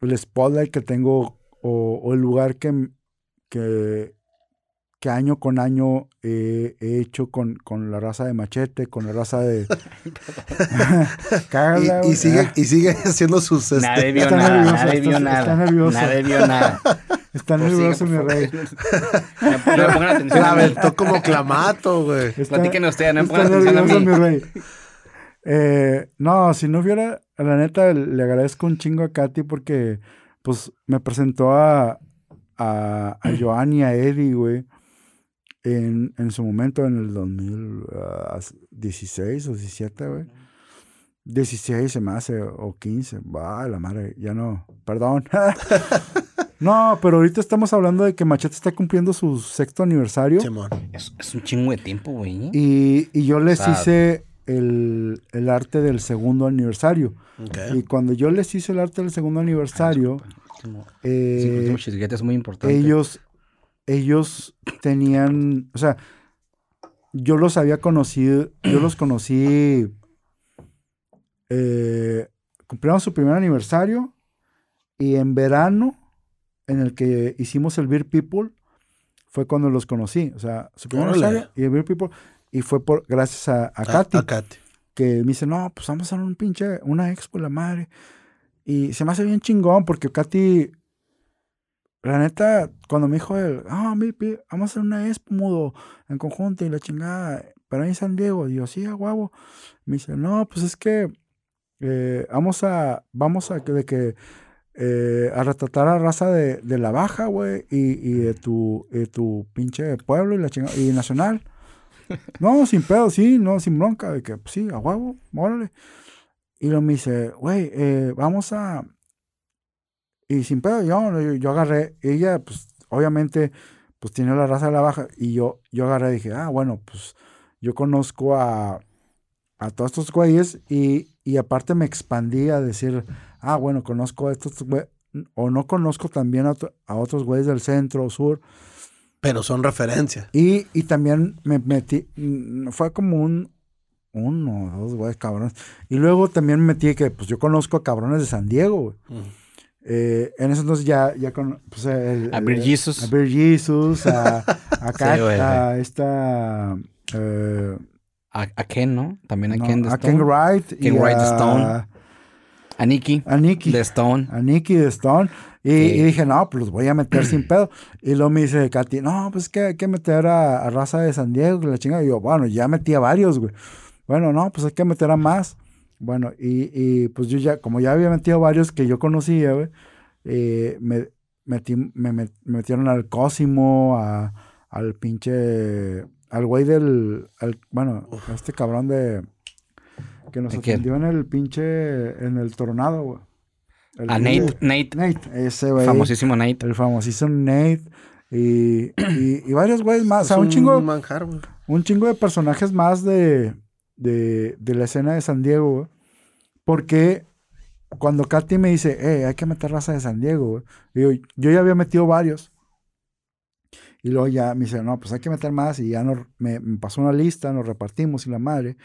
el spotlight que tengo o, o el lugar que, que, que año con año he, he hecho con, con la raza de machete, con la raza de... Cágala, Y, y sigue, y sigue haciendo sus... este, Nadie vio Está nada, nervioso, nadie está- vio está nada. nervioso. Nadie vio nada. Está Prosiga, nervioso, mi por rey. No me pongan atención La a aventó como clamato, güey. Platiquen ustedes, no me pongan atención a nervioso, mí. mi rey. Eh, no, si no hubiera, la neta, le agradezco un chingo a Katy porque, pues, me presentó a, a, a Joan y a Eddie, güey, en, en su momento, en el 2016 o 17, güey. 16 se me hace, o 15, va, la madre, ya no, perdón. no, pero ahorita estamos hablando de que Machete está cumpliendo su sexto aniversario. Simón. Es, es un chingo de tiempo, güey. Y, y yo les hice el, el arte del segundo aniversario. Y cuando yo les hice el arte del segundo aniversario, Último- eh, sí, último chisguete es muy importante. ellos, ellos tenían, o sea, yo los había conocido, yo los conocí, eh, cumplieron su primer aniversario y en verano, en el que hicimos el Beer People, fue cuando los conocí, o sea, su primer Órale. aniversario y el Beer People, y fue por, gracias a, a A- Katy a Katy. que me dice, no, pues vamos a hacer un pinche, una expo, la madre. Y se me hace bien chingón porque Katy, la neta, cuando me dijo él, ah, pi- vamos a hacer una mudo en conjunto y la chingada, pero ahí en San Diego, y yo, sí, a huevo. Me dice, no, pues es que eh, vamos a, vamos a que, de que, eh, a retratar a raza de, de la baja, güey, y, y de tu, de tu pinche pueblo y la chingada, y nacional. No, sin pedo, sí, no, sin bronca, de que, pues, sí, a huevo, órale. Y luego me dice, güey, eh, vamos a... Y sin pedo, yo, yo, agarré, ella, pues, obviamente, pues tiene la raza de la baja, y yo, yo agarré y dije, ah, bueno, pues, yo conozco a, a todos estos güeyes, y, y aparte me expandí a decir, ah, bueno, conozco a estos güeyes, o no conozco también a, otro- a otros güeyes del centro o sur, Pero son referencias. y, y también me metí, mm, fue como un, uno, dos güeyes cabrones. Y luego también me metí que, pues yo conozco a cabrones de San Diego, güey. Eh, en ese entonces ya, ya con pues, el- A Beer Jesus. a Beer Jesus, a, a, Kat- Sí, a esta eh, A, a Ken, ¿no? También a no, Ken de a Stone. Ken Wright Ken y Wright de a, Stone. A Nicky. a Nicky De Stone. a Nicky de Stone. Y, Sí. y dije, no, pues los voy a meter sin pedo. Y luego me dice Katy, no, pues que hay que meter a, a raza de San Diego, que la chingada. Y yo, bueno, ya metí a varios, güey. Bueno, no, pues hay que meter a más. Bueno, y, y, pues yo ya, como ya había metido varios que yo conocía, güey, eh, me, metí, me, met- me metieron al Cosimo, a, al pinche, al güey del, al- bueno, a este cabrón de, que nos atendió en el pinche, en el tornado, güey. A Nate. Nate. Nate, ese güey. Famosísimo Nate. El famosísimo Nate. Y, y, y varios güeyes más. O sea, Es un chingo, manjar, un chingo de personajes más de, de, de la escena de San Diego, güey. Porque cuando Katy me dice, eh, hay que meter raza de San Diego, güey. Digo, yo ya había metido varios. Y luego ya me dice, no, pues hay que meter más. Y ya nos, me, me pasó una lista, nos repartimos y la madre.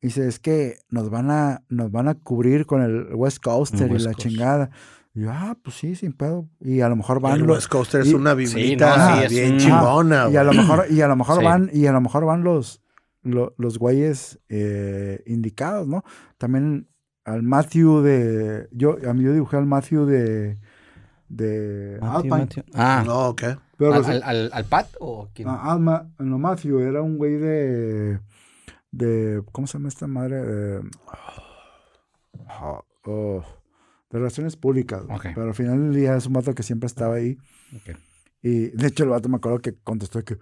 Y dice, es que nos van a, nos van a cubrir con el West Coaster y West la Coast. chingada. Y yo, ah, pues sí, sin pedo. Y a lo mejor van El los- West Coaster es una Sí, biblita no, sí, es bien un- chingona, y a lo mejor, y a lo mejor Sí. van, y a lo mejor van los, lo- los güeyes eh, indicados, ¿no? También al Matthew de. Yo, a mí yo dibujé al Matthew de. de Matthew. Matthew. Ah, No, ¿ok? Pero ¿al, los- al, al, al Pat o quién? ah, Alma- no, Matthew era un güey de. de. ¿Cómo se llama esta madre? Eh, ah, oh, de relaciones públicas. Ok. Pero al final del día es un vato que siempre estaba ahí. Ok. Y de hecho el vato me acuerdo que contestó que,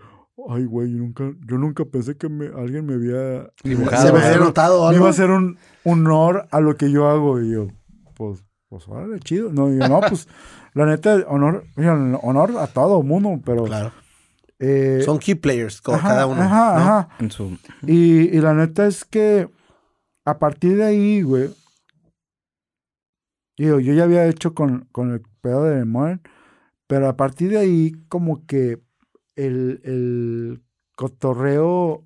ay, güey, yo nunca, yo nunca pensé que me- alguien me había Dibujado. Se me iba a había hacer- notado me iba algo. a hacer un honor a lo que yo hago. Y yo, pues, pues, órale, chido. No, yo, no, pues, la neta, honor, honor a todo mundo, pero... Claro. eh, Son key players, co- ajá, cada uno. Ajá, ¿no? ajá. En su... Y, y la neta es que a partir de ahí, güey, digo, yo ya había hecho con, con el pedo de Demon, pero a partir de ahí, como que el, el cotorreo,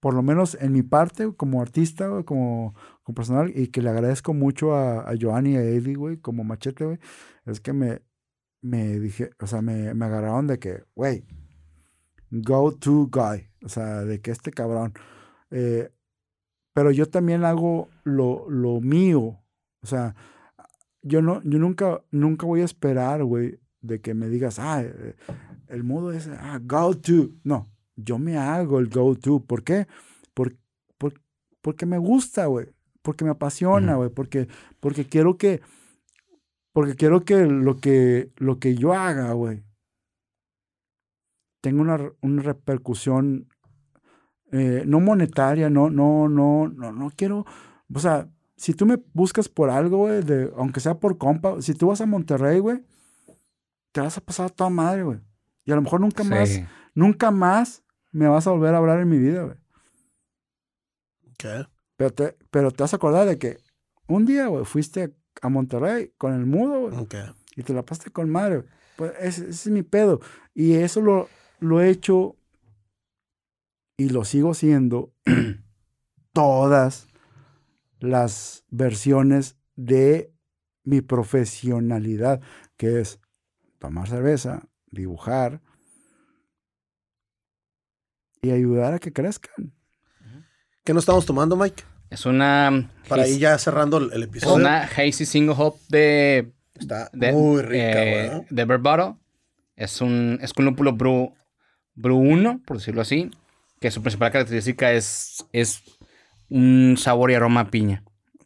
por lo menos en mi parte, como artista, como, como personal, y que le agradezco mucho a, a Giovanni y a Eddie, güey, como machete, güey, es que me, me dije, o sea, me, me agarraron de que, güey, go to guy, o sea, de que este cabrón. eh, pero yo también hago lo, lo mío, o sea, yo no, yo nunca, nunca voy a esperar, güey, de que me digas, ah, eh, el modo es, ah, go to. No, yo me hago el go to. ¿Por qué? Por, por- porque me gusta, güey. Porque me apasiona, güey. Porque, porque quiero que, porque quiero que lo que, lo que yo haga, güey, tenga una, una repercusión eh, no monetaria, no, no, no, no, no quiero, o sea, si tú me buscas por algo, güey, de, aunque sea por compa, si tú vas a Monterrey, güey, te vas a pasar a toda madre, güey. Y a lo mejor nunca más, nunca más me vas a volver a hablar en mi vida, güey. Ok. Pero te, pero te vas a acordar de que un día, güey, fuiste a Monterrey con el mudo, güey, Ok. y te la pasaste con madre. güey. Pues ese, ese es mi pedo. Y eso lo, lo he hecho y lo sigo siendo en todas las versiones de mi profesionalidad, que es tomar cerveza, dibujar y ayudar a que crezcan. ¿Qué nos estamos tomando, Mike? Es una... Para ir ya cerrando el, el Es episodio. una hazy single hop de... Está de muy rica, eh, güey. De Bourbon. Es un... Es con lúpulo Brew... Brew 1, por decirlo así. Que su principal característica es... Es un sabor y aroma a piña.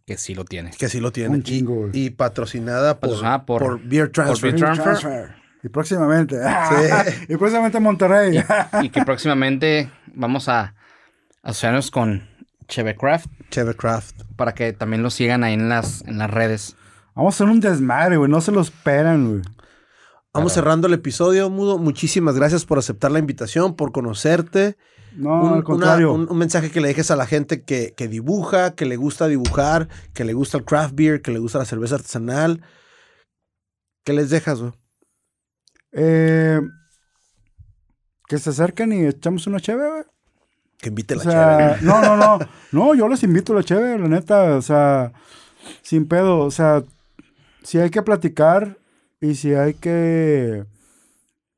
Que sí lo tiene. Que sí lo tiene. Un Y- chingo, güey. y, patrocinada por, por- por Beer Transfer. Beer Transfer. Y próximamente. y próximamente Monterrey. y que próximamente vamos a asociarnos con Chevecraft Chevercraft. para que también lo sigan ahí en las, en las redes. Vamos a hacer un desmadre, güey. No se lo esperan, güey. Vamos cerrando el episodio, Mudo. Muchísimas gracias por aceptar la invitación, por conocerte. No, un, al contrario. una- un- un mensaje que le dejes a la gente que, que dibuja, que le gusta dibujar, que le gusta el craft beer, que le gusta la cerveza artesanal. ¿Qué les dejas, güey? Eh, que se acerquen y echamos una chévere, güey. Que invite O la sea, chévere. no, no, no. No, yo les invito a la chévere, la neta. O sea, sin pedo. O sea, si hay que platicar y si hay que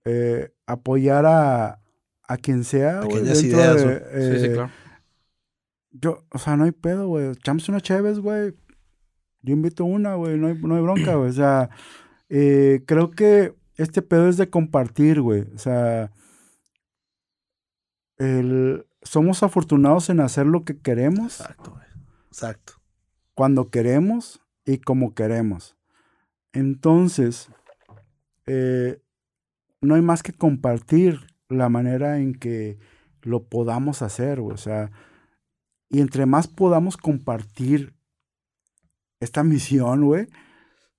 eh, apoyar a, a quien sea, güey. Ideas, de. Sí, sí, eh, claro. Yo, o sea, no hay pedo, güey. Echamos una Chévez, güey. Yo invito una, güey. No hay, no hay bronca, güey. O sea, eh, creo que este pedo es de compartir, güey. O sea, el- somos afortunados en hacer lo que queremos, Exacto, güey. Exacto. cuando queremos y como queremos. Entonces, eh, no hay más que compartir la manera en que lo podamos hacer, güey. O sea, y entre más podamos compartir esta misión, güey,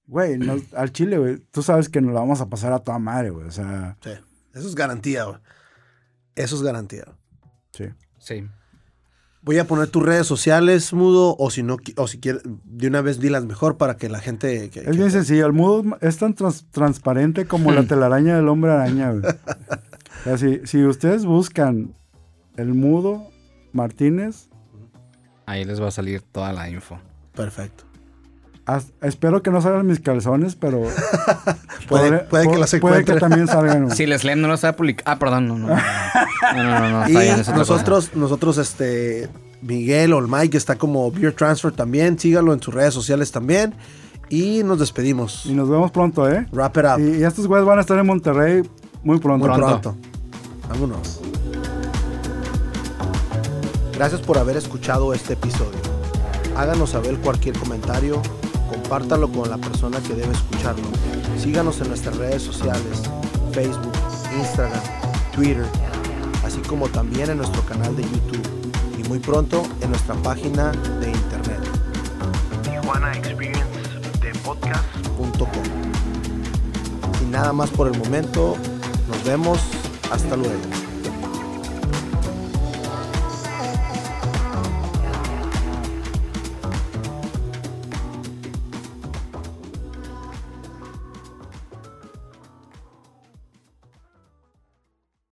güey, al chile, güey, tú sabes que nos la vamos a pasar a toda madre, güey. O sea, Sí. Eso es garantía, güey. Eso es garantía. sí. Sí. Voy a poner tus redes sociales, Mudo, o si no, qui- o si quieres, de una vez dilas mejor para que la gente... Que, Es que- bien sencillo, el mudo es tan trans- transparente como la telaraña del hombre araña, güey. O sea, si, si ustedes buscan el mudo Martínez, Ahí les va a salir toda la info. Perfecto. As- espero que no salgan mis calzones, pero. Puede- podré- puede que las Puede encuentre. que también salgan. Si les leen, no los va a publicar. Ah, perdón, no, no. No, no, no, no, Y bien, cosa. nosotros, nosotros, este, Miguel o el Mike está como Beer Transfer también. Sígalo en sus redes sociales también. Y nos despedimos. Y nos vemos pronto, ¿eh? Wrap it up. Y, y estos güeyes van a estar en Monterrey muy pronto. Muy pronto. Vámonos. Gracias por haber escuchado este episodio. Háganos saber cualquier comentario, compártalo con la persona que debe escucharlo. Síganos en nuestras redes sociales, Facebook, Instagram, Twitter, así como también en nuestro canal de YouTube y muy pronto en nuestra página de internet. Sin nada más por el momento, nos vemos. Hasta luego.